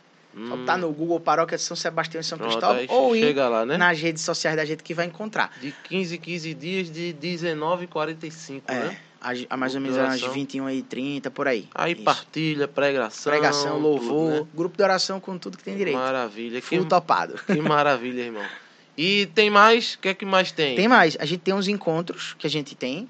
Só
Hum,
tá no Google Paróquia de São Sebastião e São
pronto,
Cristóvão ou ir
lá, né?
nas redes sociais da gente que vai encontrar.
De 15 em 15 dias, de 19h45,
É,
né?
A, a mais ou menos às
oração.
21 e 30 por aí.
Aí
Isso.
partilha, pregação.
Pregação, louvor,
tudo, né?
grupo de oração com tudo que tem direito.
Maravilha. Que,
Full topado.
que maravilha, irmão. E tem mais? O que é que mais tem?
Tem mais, a gente tem uns encontros que a gente tem.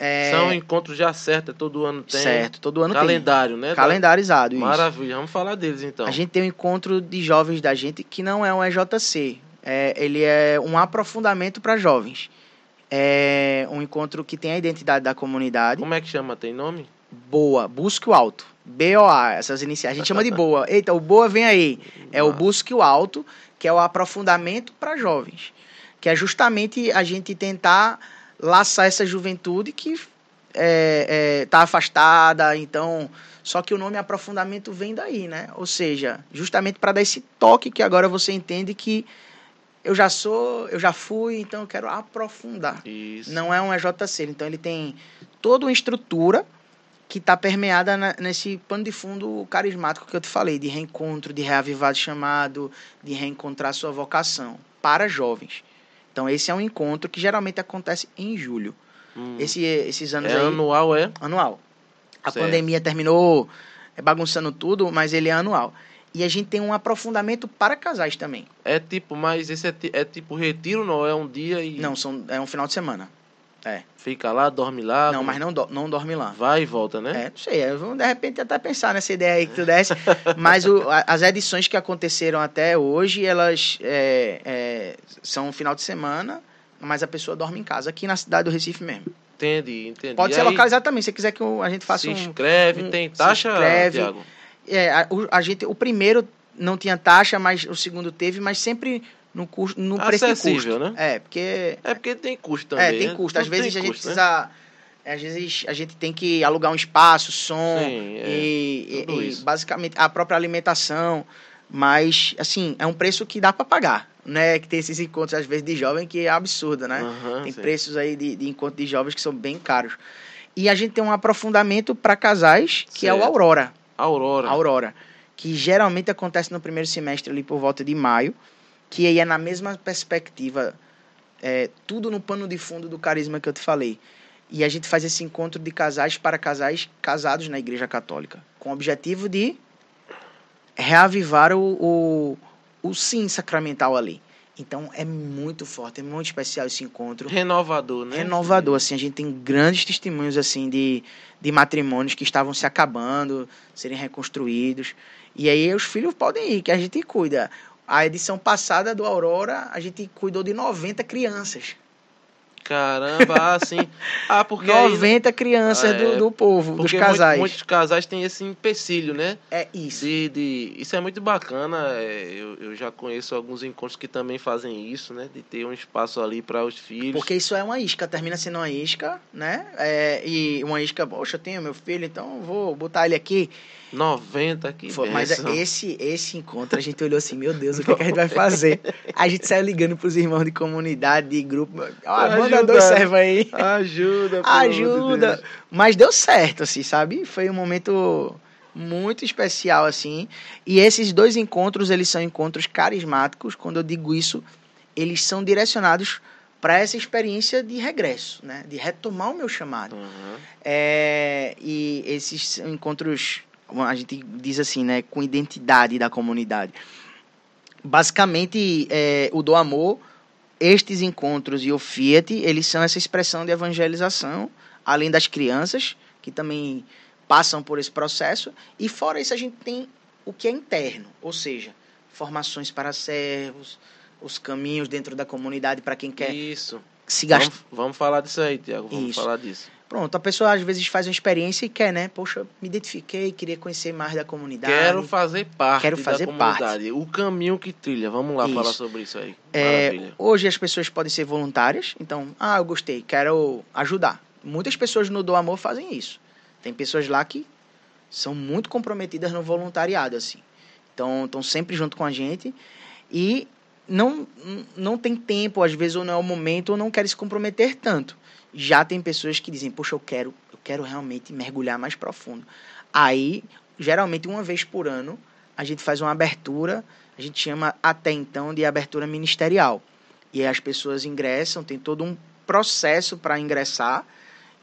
É,
São encontros já certos, todo ano tem.
certo, todo ano
Calendário, né?
tem. Calendarizado, isso.
Maravilha. Vamos falar deles então.
A gente tem um encontro de jovens da gente que não é um EJC. É, ele é um aprofundamento para jovens. É um encontro que tem a identidade da comunidade.
Como é que chama? Tem nome?
Boa, Busque o Alto. BOA, essas iniciais. A gente chama de Boa. Eita, o Boa vem aí. É o
Massa.
Busque o Alto, que é o aprofundamento para jovens. Que é justamente a gente tentar laçar essa juventude que está é, tá afastada. Então, só que o nome aprofundamento vem daí, né? Ou seja, justamente para dar esse toque que agora você entende que eu já sou, eu já fui, então eu quero aprofundar
Isso.
não é um EJC. Então ele tem toda uma estrutura que está permeada na- nesse pano de fundo carismático que eu te falei, de reencontro, de reavivar chamado, de reencontrar sua vocação para jovens. Então esse é um encontro que geralmente acontece em julho.
Hum.
Esse, esses anos
é
aí,
anual, é?
anual. A
Certo.
pandemia terminou é, bagunçando tudo, mas ele é anual. E a gente tem um aprofundamento para casais também.
É tipo, mas esse é, é tipo retiro, não? É um dia e
Não, são, é um final de semana.
fica lá, dorme lá.
não, mas não, do- não dorme lá.
Vai e volta, né?
É, não sei, eu vou de repente até pensar nessa ideia aí que tu desse, mas o- a- as edições que aconteceram até hoje, elas é, é, são um final de semana, mas a pessoa dorme em casa, aqui na cidade do Recife mesmo.
Entendi, entendi.
Pode
E
ser
aí,
localizado também, se você quiser que a gente faça
Se
um...
inscreve,
um-
tem
se
taxa,
inscreve.
Thiago?
É, a, o, a gente, o primeiro não tinha taxa, mas o segundo teve, mas sempre no, custo, no preço de
Acessível,
custo.
né?
É, porque
É porque tem custo também.
é, tem
né?
custo. Às
Tudo
vezes a gente
custo, né?
precisa. Às vezes a gente tem que alugar um espaço, som
Sim, é,
e, e- e basicamente a própria alimentação. Mas, assim, é um preço que dá para pagar. Né? Que tem esses encontros, às vezes, de jovem que é absurdo, né?
Aham,
tem
sim.
preços aí de, de encontro de jovens que são bem caros. E a gente tem um aprofundamento para casais, que é o
Certo.
Aurora.
Aurora.
Aurora, que geralmente acontece no primeiro semestre ali por volta de maio, que aí é na mesma perspectiva, é, tudo no pano de fundo do carisma que eu te falei. E a gente faz esse encontro de casais para casais casados na Igreja Católica, com o objetivo de reavivar o, o, o sim sacramental ali. Então é muito forte, é muito especial esse encontro
Renovador, né?
renovador, assim, a gente tem grandes testemunhos, assim, de, de matrimônios que estavam se acabando, serem reconstruídos, e aí os filhos podem ir, que a gente cuida. A edição passada do Aurora, a gente cuidou de 90 crianças.
Caramba, ah, sim. Ah, porque aí-
90 crianças
Ah, é.
do, do povo, dos casais.
Muitos, muitos casais têm esse empecilho, né?
É isso.
De, de, isso é muito bacana. é, eu, eu já conheço alguns encontros que também fazem isso, né? De ter um espaço ali para os filhos.
Porque isso é uma isca, termina sendo uma isca, né? É, e uma isca, poxa, eu tenho meu filho, então vou botar ele aqui.
90 que
Foi, mas esse, esse encontro a gente olhou assim, meu Deus, o que, é que a gente vai fazer? A gente saiu ligando pros irmãos de comunidade, de grupo. Ó, manda
Ajuda.
dois servos aí.
Ajuda, de
Ajuda.
Deus.
Mas deu certo, assim, sabe? Foi um momento muito especial assim. E esses dois encontros, eles são encontros carismáticos. Quando eu digo isso, eles são direcionados para essa experiência de regresso, né? De retomar o meu chamado.
Uhum.
É, e esses encontros, a gente diz assim, né? Com identidade da comunidade. Basicamente, é, o do amor, estes encontros e o Fiat, eles são essa expressão de evangelização, além das crianças, que também passam por esse processo. E fora isso, a gente tem o que é interno, ou seja, formações para servos, os caminhos dentro da comunidade para quem quer
Isso.
se gastar.
Vamos, vamos falar disso aí, Tiago. Vamos
Isso.
falar disso.
Pronto, a pessoa às vezes faz uma experiência e quer, né? Poxa, me identifiquei, queria conhecer mais da comunidade.
Quero fazer parte
Quero fazer
da comunidade. O caminho que trilha. Vamos lá
Isso.
falar sobre isso aí.
É, hoje as pessoas podem ser voluntárias, então, ah, eu gostei, quero ajudar. Muitas pessoas no Do Amor fazem isso. Tem pessoas lá que são muito comprometidas no voluntariado, assim. Então, estão sempre junto com a gente e não, não tem tempo, às vezes, ou não é o momento, ou não querem se comprometer tanto. Já tem pessoas que dizem, poxa, eu quero, eu quero realmente mergulhar mais profundo. Aí, geralmente, uma vez por ano, a gente faz uma abertura, a gente chama até então de abertura ministerial. E as pessoas ingressam, tem todo um processo para ingressar,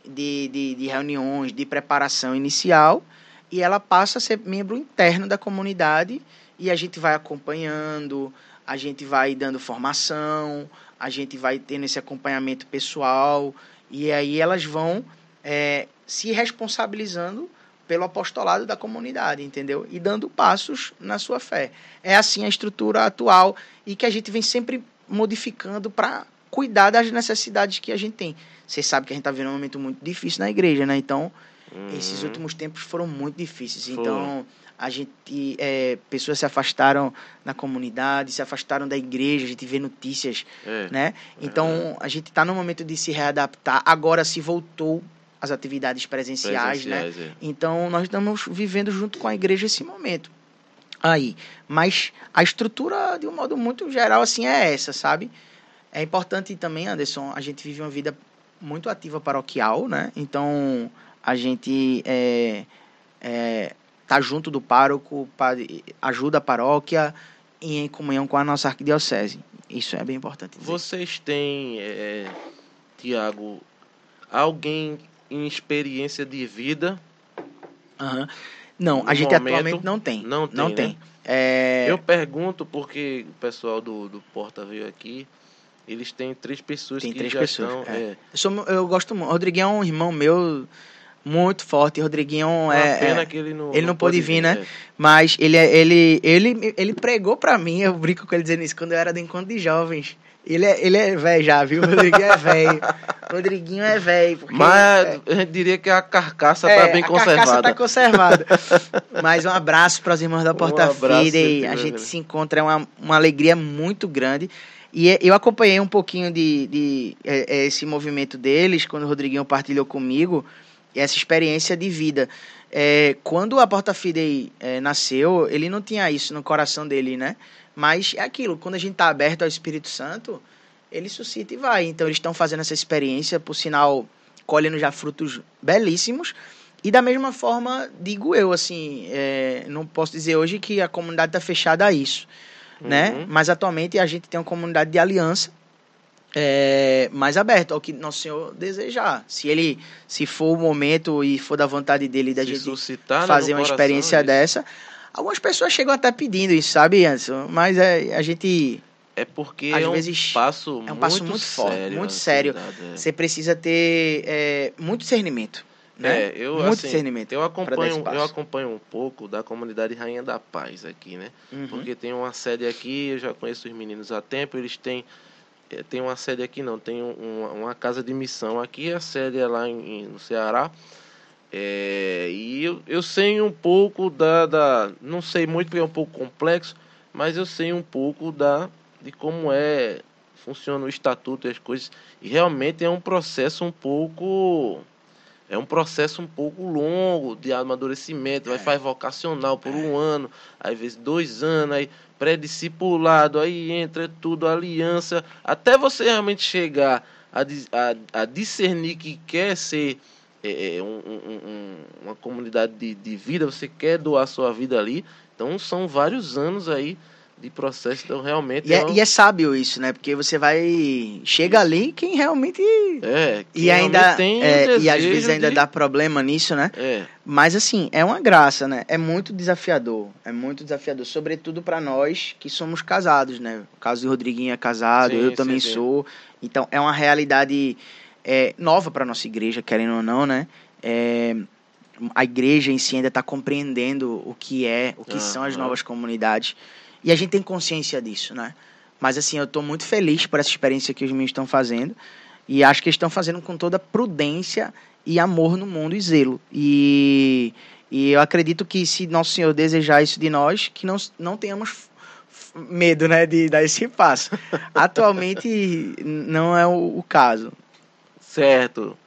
de, de, de reuniões, de preparação inicial, e ela passa a ser membro interno da comunidade, e a gente vai acompanhando, a gente vai dando formação, a gente vai tendo esse acompanhamento pessoal, e aí elas vão é, se responsabilizando pelo apostolado da comunidade, entendeu? E dando passos na sua fé. É assim a estrutura atual e que a gente vem sempre modificando para cuidar das necessidades que a gente tem. Você sabe que a gente está vivendo um momento muito difícil na igreja, né? Então, esses
Uhum.
últimos tempos foram muito difíceis. Então, a gente, é, pessoas se afastaram na comunidade, se afastaram da igreja, a gente vê notícias
É.
né? Então, a gente está no momento de se readaptar. Agora se voltou às atividades presenciais, né?
Presenciais, é.
Então, nós estamos vivendo junto com a igreja esse momento. Aí, mas a estrutura, de um modo muito geral, assim, é essa, sabe? É importante também, Anderson, a gente vive uma vida muito ativa paroquial, né? Então, a gente é, é, tá junto do pároco, ajuda a paróquia e em comunhão com a nossa arquidiocese. Isso é bem importante. dizer.
Vocês têm, é, Tiago, alguém em experiência de vida?
Aham. Não, a
No
gente
momento,
atualmente não tem.
não tem,
Não
né?
tem. É,
Eu pergunto porque o pessoal do, do Porta veio aqui. Eles têm três pessoas
Tem
que
três
já
pessoas,
estão.
é.
é.
eu, sou- eu gosto muito. O Rodriguinho é um irmão meu muito forte. Rodriguinho
Uma
é.
pena
é-
que ele não,
ele não pôde vir, né?
é.
Mas ele, é- ele, ele, ele pregou pra mim, eu brinco com ele dizendo isso, quando eu era do encontro de jovens. Ele é, ele é velho já, viu? O Rodriguinho é velho. Rodriguinho é velho.
Mas
é,
a gente diria que a carcaça
é,
tá bem
a
conservada.
carcaça tá conservada. Mas um abraço para os irmãos da Porta Fidei.
sempre,
A gente se encontra, é uma, uma alegria muito grande. E é- eu acompanhei um pouquinho de, de é, esse movimento deles, quando o Rodriguinho partilhou comigo, essa experiência de vida. É, quando a Porta Fidei é, nasceu, ele não tinha isso no coração dele, né? Mas é aquilo, quando a gente está aberto ao Espírito Santo, ele suscita e vai. Então eles estão fazendo essa experiência, por sinal, colhendo já frutos belíssimos. E da mesma forma, digo eu, assim, é, não posso dizer hoje que a comunidade está fechada a isso, né?
Uhum.
Mas atualmente a gente tem uma comunidade de aliança é, mais aberta ao que nosso Senhor desejar. Se ele, se for o momento e for da vontade dele da
Se
gente
né,
fazer uma
coração,
experiência
isso.
dessa, algumas pessoas chegam até pedindo isso, sabe, Anderson? Mas é, a gente
É porque
Às
é um
vezes,
passo
é um passo muito forte,
sério,
muito
na
sério.
é.
você precisa ter é, muito discernimento, né?
É, eu,
muito
assim,
discernimento.
Eu acompanho, eu acompanho um pouco da comunidade Rainha da Paz aqui, né?
Uhum.
Porque tem uma sede aqui, eu já conheço os meninos há tempo, eles têm. Eh, Tem uma sede aqui não, tem um- uma, uma casa de missão aqui, a sede é lá em, no Ceará. É, e eu, eu sei um pouco da, da. Não sei muito porque é um pouco complexo, mas eu sei um pouco da de como é funciona o estatuto e as coisas. E realmente é um processo um pouco. É um processo um pouco longo de amadurecimento. Vai
É.
faz vocacional por um ano, às vezes dois anos, aí pré-discipulado, aí entra tudo, aliança, até você realmente chegar a, a, a discernir que quer ser é, é um, um, uma comunidade de, de vida, você quer doar sua vida ali. Então são vários anos aí de processo, então realmente.
E é, é, um... e é sábio isso, né? Porque você vai. Chega ali quem realmente.
É,
quem e ainda. Tem é, e às vezes ainda de... dá problema nisso, né?
É.
Mas assim, é uma graça, né? É muito desafiador. É muito desafiador. Sobretudo para nós que somos casados, né? O caso do Rodriguinho é casado, sim, eu também sim, sou. Então é uma realidade é, nova para nossa igreja, querendo ou não, né? É, a igreja em si ainda está compreendendo o que é, o que uhum. são as novas comunidades. E a gente tem consciência disso, né? Mas assim, eu estou muito feliz por essa experiência que os meninos estão fazendo. E acho que estão fazendo com toda prudência e amor no mundo e zelo. E, e eu acredito que se Nosso Senhor desejar isso de nós, que não, não tenhamos medo né, de dar esse passo. Atualmente não é o, o caso.
Certo.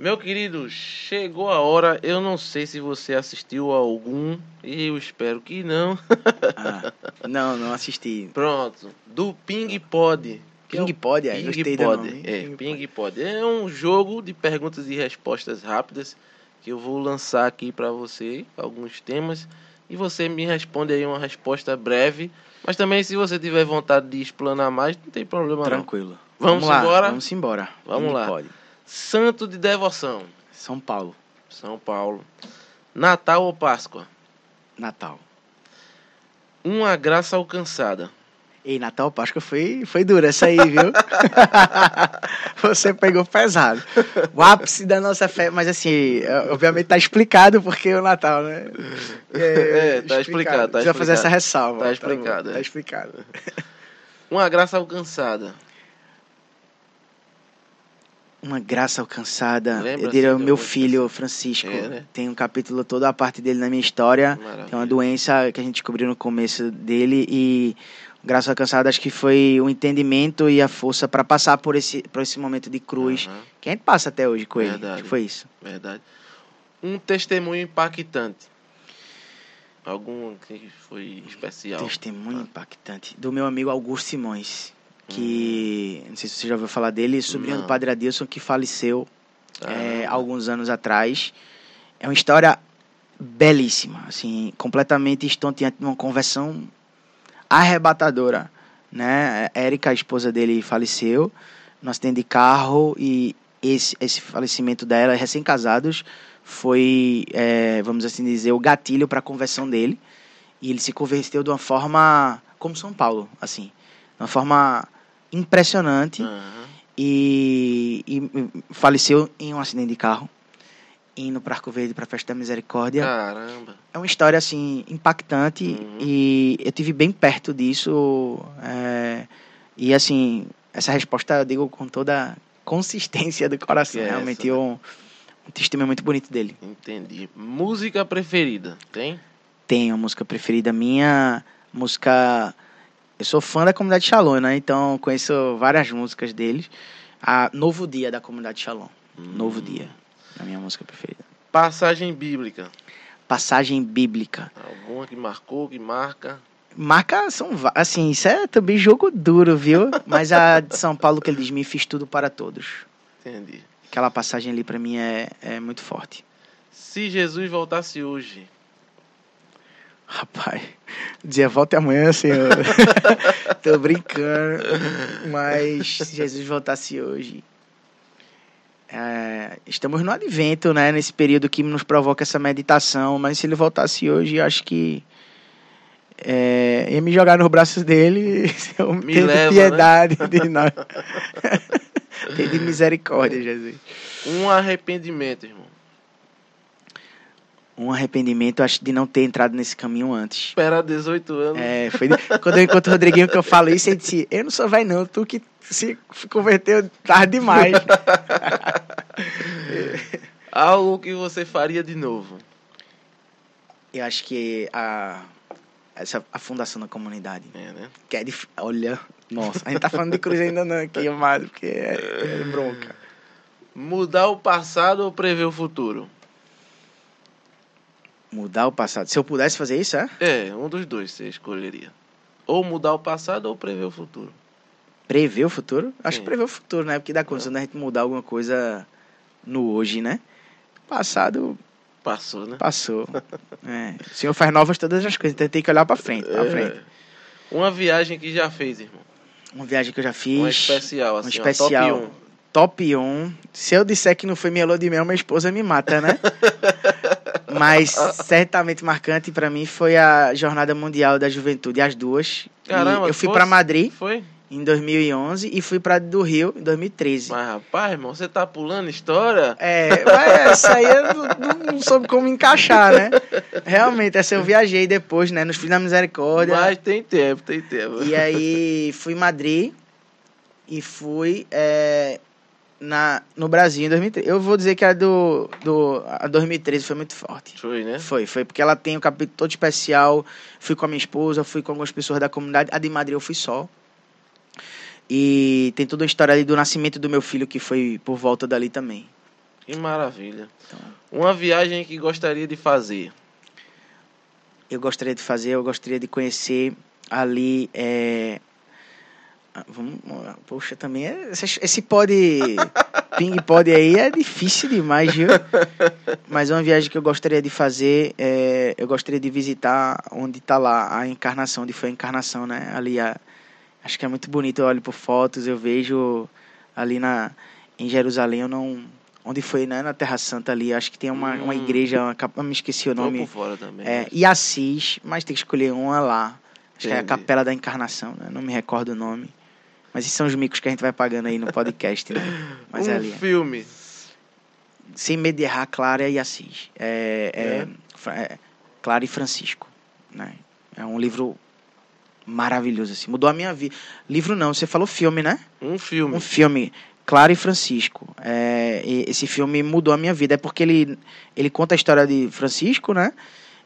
Meu querido, chegou a hora. Eu não sei se você assistiu a algum. E eu espero que não.
ah, não, não assisti.
Pronto. Do Ping Pod.
Ping Pod, é,
Ping Pod. É, Ping, Ping Pod. É um jogo de perguntas e respostas rápidas que eu vou lançar aqui para você alguns temas e você me responde aí uma resposta breve. Mas também se você tiver vontade de explanar mais, não tem problema
Tranquilo.
Não. Vamos, Vamos embora?
Vamos embora.
Vamos Ping lá. Pode. Santo de devoção.
São Paulo.
São Paulo. Natal ou Páscoa?
Natal.
Uma graça alcançada.
Ei, Natal ou Páscoa foi, foi dura essa aí, viu? Você pegou pesado. O ápice da nossa fé, mas assim, é, obviamente tá explicado porque o Natal, né?
É, é tá explicado. explicado tá
Precisa fazer essa ressalva.
Tá explicado.
Tá, tá explicado.
Uma graça alcançada
uma graça alcançada. Lembra eu diria o meu filho, Francisco. É, né? Tem um capítulo toda a parte dele na minha história. Maravilha. Tem uma doença que a gente descobriu no começo dele e graça alcançada acho que foi o entendimento e a força para passar por esse por esse momento de cruz uhum. que a gente passa até hoje com Verdade. ele. Acho que foi isso.
Verdade. Um testemunho impactante. Algum que foi especial.
Testemunho ah. impactante do meu amigo Augusto Simões que não sei se você já ouviu falar dele, sobrinho não. do Padre Adilson que faleceu ah. é, alguns anos atrás. É uma história belíssima, assim, completamente estonteante, uma conversão arrebatadora, né? Érica, a esposa dele, faleceu no acidente de carro e esse, esse falecimento dela, recém-casados, foi, é, vamos assim dizer, o gatilho para a conversão dele. E ele se converteu de uma forma como São Paulo, assim, de uma forma impressionante. Uhum. E, e, faleceu em um acidente de carro, indo para Arco Verde para a Festa da Misericórdia.
Caramba!
É uma história assim impactante uhum. e eu tive bem perto disso. É, e assim, essa resposta eu digo com toda consistência do coração. É Realmente essa, né? um, um testemunho muito bonito dele.
Entendi. Música preferida, tem?
Tenho, música preferida minha, música eu sou fã da comunidade Shalom, né? Então conheço várias músicas deles. A Novo Dia da comunidade Shalom. Hum. Novo Dia. A minha música preferida.
Passagem bíblica.
Passagem bíblica.
Alguma que marcou, que marca.
Marca são assim, isso é também jogo duro, viu? Mas a de São Paulo que ele diz me fiz tudo para todos.
Entendi.
Aquela passagem ali para mim é, é muito forte.
Se Jesus voltasse hoje,
Rapaz, dizia volte amanhã, Senhor. Tô brincando. Mas se Jesus voltasse hoje. É, estamos no advento, né? Nesse período que nos provoca essa meditação. Mas se ele voltasse hoje, acho que. É, ia me jogar nos braços dele. Eu me leva, né? piedade né? de nós. Tem de misericórdia, Jesus.
Um arrependimento, irmão
um arrependimento, acho, de não ter entrado nesse caminho antes.
Espera 18 anos.
É, foi quando eu encontro o Rodriguinho que eu falo isso, ele disse, eu não sou velho não, tu que se converteu tarde demais.
Algo que você faria de novo?
Eu acho que a, essa, a fundação da comunidade.
É, né?
Que é de, olha, nossa, a gente tá falando de cruz ainda não aqui, mas porque é, é bronca.
Mudar o passado ou prever o futuro?
Mudar o passado. Se eu pudesse fazer isso, é?
É, um dos dois você escolheria. Ou mudar o passado ou prever o futuro.
Prever o futuro? Acho Sim. que prever o futuro, né? Porque dá condição da gente mudar alguma coisa no hoje, né? passado
Passou, né?
passou. É, O Senhor faz novas todas as coisas, então tem que olhar pra frente, pra
É.
frente.
Uma viagem que já fez, irmão.
Uma viagem que eu já fiz.
Uma especial, assim, ó,
especial.
top 1.
Top 1. Se eu disser que não foi minha lua de mel, minha esposa me mata, né? Mas certamente marcante pra mim foi a Jornada Mundial da Juventude, as duas.
Caramba,
eu fui
fosse-
pra Madrid
Foi?
em 2011 e fui pra do Rio em 2013.
Mas, rapaz, irmão, você tá pulando história?
É, mas essa aí eu não, não- não soube como encaixar, né? Realmente, essa eu viajei depois, né? Nos Filhos da Misericórdia.
Mas tem tempo, tem tempo.
E aí fui em Madrid e fui é, na, no Brasil em 2013. Eu vou dizer que a do, do a 2013 foi muito forte.
Foi, né?
Foi, foi, porque ela tem um capítulo todo especial. Fui com a minha esposa, fui com algumas pessoas da comunidade. A de Madrid eu fui só. E tem toda a história ali do nascimento do meu filho, que foi por volta dali também.
Que maravilha.
Então.
Uma viagem que gostaria de fazer.
Eu gostaria de fazer, eu gostaria de conhecer ali. É... ah, Vamos, poxa, também é, esse- esse pod, ping pod aí é difícil demais, viu? Mas uma viagem que eu gostaria de fazer, é, eu gostaria de visitar onde está lá a encarnação, onde foi a encarnação, né? Ali, a, acho que é muito bonito, eu olho por fotos, eu vejo ali na, em Jerusalém, eu não... Onde foi, né? Na Terra Santa ali, acho que tem uma, uma
Hum.
igreja, uma, capa- eu me esqueci o
Tô
nome.
por fora também.
É, e Assis, mas tem que escolher uma lá. Acho que é a. Capela da Encarnação, né? Não me recordo o nome. Mas esses são os micos que a gente vai pagando aí no podcast, né? Mas
um
é ali.
filme.
Sem medo de errar, Clara e Assis. É, é,
É?
É, Clara e Francisco, né? É um livro maravilhoso, assim. Mudou a minha vida. Livro não, você falou filme, né?
Um filme.
Um filme, Clara e Francisco. É, e esse filme mudou a minha vida. É porque ele, ele conta a história de Francisco, né?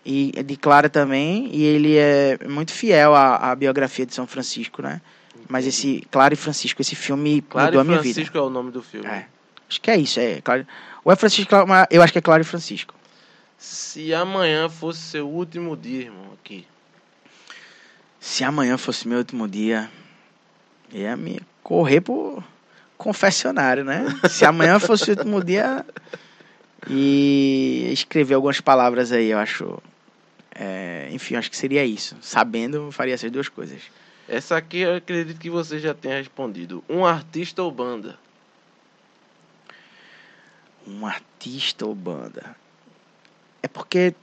E de Clara também. E ele é muito fiel à, à biografia de São Francisco, né? Mas esse Clara e Francisco, esse filme
Claro
mudou a
e
minha
Francisco é o nome do filme.
vida. É. Acho que é isso, é. Clara, ou é Francisco, eu acho que é Clara e Francisco.
Se amanhã fosse seu último dia, irmão, aqui.
Se amanhã fosse meu último dia, ia me correr pro confessionário, né? Se amanhã fosse o último dia e escrever algumas palavras aí, eu acho. é, enfim, acho que seria isso. Sabendo, eu faria essas duas coisas.
Essa aqui eu acredito que você já tenha respondido. Um artista ou banda?
Um artista ou banda? É porque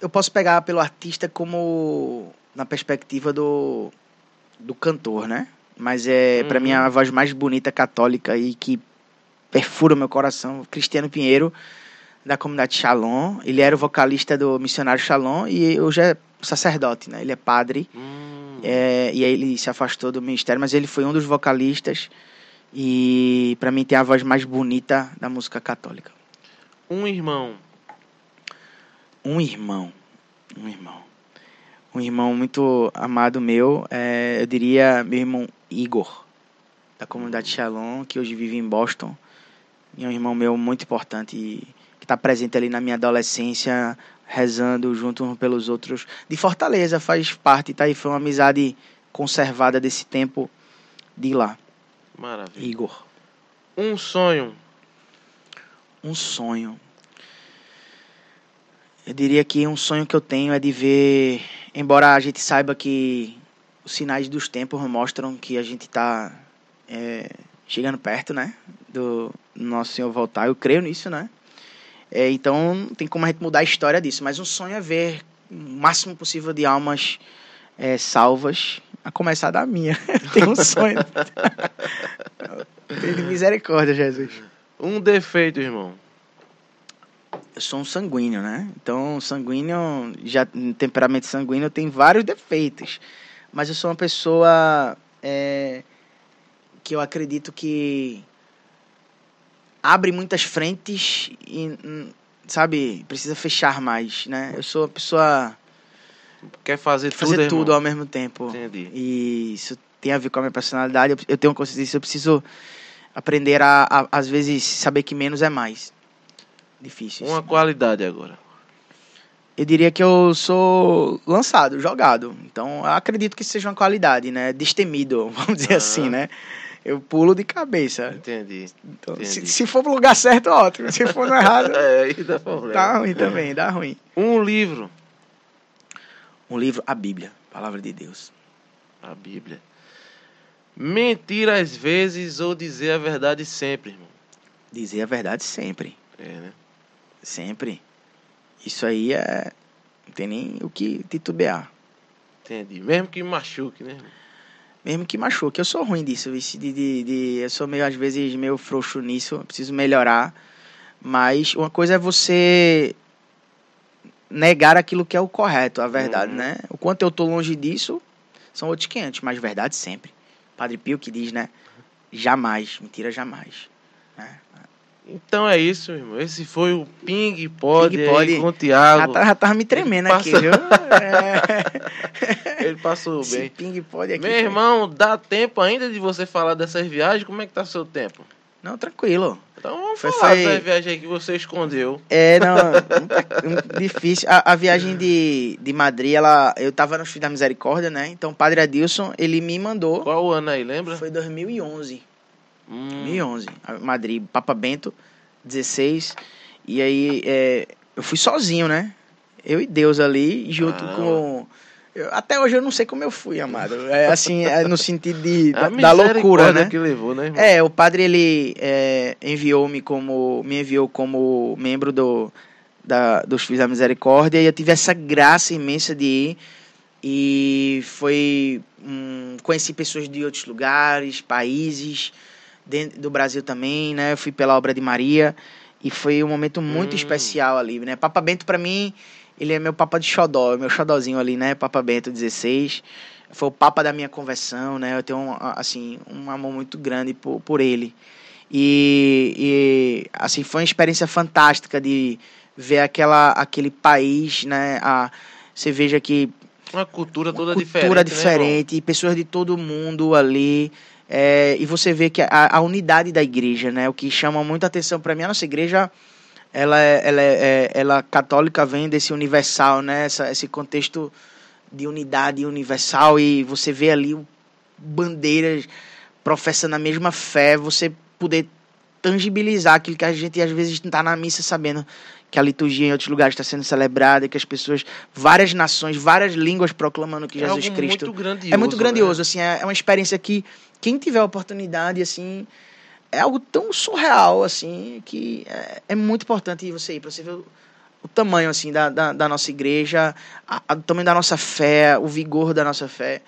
eu posso pegar pelo artista como na perspectiva do, do cantor, né? Mas é, pra
Uhum.
mim, a voz mais bonita católica e que perfura o meu coração, Cristiano Pinheiro, da comunidade Shalom. Ele era o vocalista do Missionário Shalom e hoje é sacerdote, né? Ele é padre.
Hum,
É, e aí ele se afastou do ministério, mas ele foi um dos vocalistas e pra mim tem a voz mais bonita da música católica.
Um irmão.
Um irmão, um irmão, um irmão muito amado meu, é, eu diria meu irmão Igor, da comunidade Shalom, que hoje vive em Boston, e é um irmão meu muito importante e está presente ali na minha adolescência, rezando junto uns pelos outros, de Fortaleza, faz parte, tá? E foi uma amizade conservada desse tempo de lá,
Maravilha.
Igor.
Um sonho.
Um sonho. Eu diria que um sonho que eu tenho é de ver, embora a gente saiba que os sinais dos tempos mostram que a gente está chegando perto, né, do nosso Senhor voltar. Eu creio nisso, né? É, então não tem como a gente mudar a história disso, mas um sonho é ver o máximo possível de almas é, salvas, a começar da minha. Tenho um sonho. Tem misericórdia, Jesus.
Um defeito, irmão.
Eu sou um sanguíneo, né? Então, sanguíneo, já temperamento sanguíneo tem vários defeitos. Mas eu sou uma pessoa é, que eu acredito que abre muitas frentes e, hum, sabe, precisa fechar mais, né? Eu sou uma pessoa
Quer fazer,
fazer
tudo,
ao mesmo tempo.
Entendi.
E isso tem a ver com a minha personalidade. Eu- tenho consciência disso. Eu preciso aprender a, a, às vezes, saber que menos é mais. Difícil. isso.
Uma qualidade agora.
Eu diria que eu sou lançado, jogado. Então, acredito que seja uma qualidade, né? Destemido, vamos dizer
Aham.
assim, né? Eu pulo de cabeça.
Entendi.
Então,
Entendi.
se, se for pro lugar certo, ótimo. Se for no errado,
É, aí dá problema.
dá ruim também, dá ruim.
Um livro.
Um livro, a Bíblia, Palavra de Deus.
A Bíblia. Mentir às vezes ou dizer a verdade sempre, irmão.
Dizer a verdade sempre.
É, né?
Sempre. Isso aí é. Não tem nem o que titubear.
Entendi. Mesmo que machuque, né? irmão?
Mesmo que machuque. Eu sou ruim disso, de, de, de- eu sou meio, às vezes, meio frouxo nisso. preciso melhorar. Mas uma coisa é você negar aquilo que é o correto, a verdade,
Uhum.
né? O quanto eu tô longe disso, são outros 500, mas verdade sempre. Padre Pio que diz, né? Jamais, mentira jamais. né?
Então é isso, meu irmão. Esse foi o Ping Pod,
Ping Pod.
com o
Já,
Thiago.
tá- já tava me tremendo aqui, viu? É.
Ele passou
Esse
bem.
ping pode aqui.
Meu irmão, dá tempo ainda de você falar dessas viagens? Como é que tá seu tempo?
Não, tranquilo.
Então vamos
Foi-
falar
foi-
viagens aí que você escondeu.
É, não, muito difícil. A, a viagem de, de Madrid, ela, eu tava no Filho da Misericórdia, né? Então o Padre Adilson, ele me mandou.
Qual o ano aí, lembra?
Foi 2011.
Hum,
2011. a Madrid, Papa Bento, 16. E aí, é, eu fui sozinho, né? Eu e Deus ali, junto
Caramba.
com. eu- até hoje eu não sei como eu fui, amado. É assim, é no sentido de, da, da loucura, né?
que levou, né, irmão?
É, o padre ele é, enviou-me como me enviou como membro do da, dos Filhos da Misericórdia e eu tive essa graça imensa de ir e foi hum, conheci pessoas de outros lugares, países dentro do Brasil também, né? Eu fui pela obra de Maria e foi um momento muito
Hum.
especial ali, né? Papa Bento para mim ele é meu papa de xodó, meu xodózinho ali, né? Papa Bento 16 foi o papa da minha conversão, né? Eu tenho um, assim um amor muito grande por, por ele. E, e assim foi uma experiência fantástica de ver aquela aquele país, né? A, você veja que
Uma cultura toda
uma
diferente.
cultura
né,
diferente, e pessoas de todo mundo ali. É, e você vê que a, a unidade da igreja, né? O que chama muita atenção para mim, a nossa igreja, ela é, ela é, é- ela católica vem desse universal, né? Essa, esse contexto de unidade universal e você vê ali bandeiras professando a mesma fé, você poder tangibilizar aquilo que a gente às vezes está na missa sabendo que a liturgia em outros lugares está sendo celebrada, que as pessoas, várias nações, várias línguas proclamando que
É
Jesus Cristo
muito grandioso.
é muito grandioso,
né?
assim, é é uma experiência que quem tiver a oportunidade, assim, é algo tão surreal, assim, que é, é muito importante você ir, para você ver o, o tamanho, assim, da, da, da nossa igreja, a- a- o tamanho da nossa fé, o vigor da nossa fé.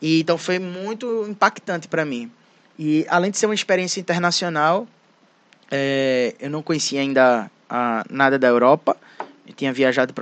E, então foi muito impactante para mim. E além de ser uma experiência internacional, é, eu não conhecia ainda ah, nada da Europa, eu tinha viajado para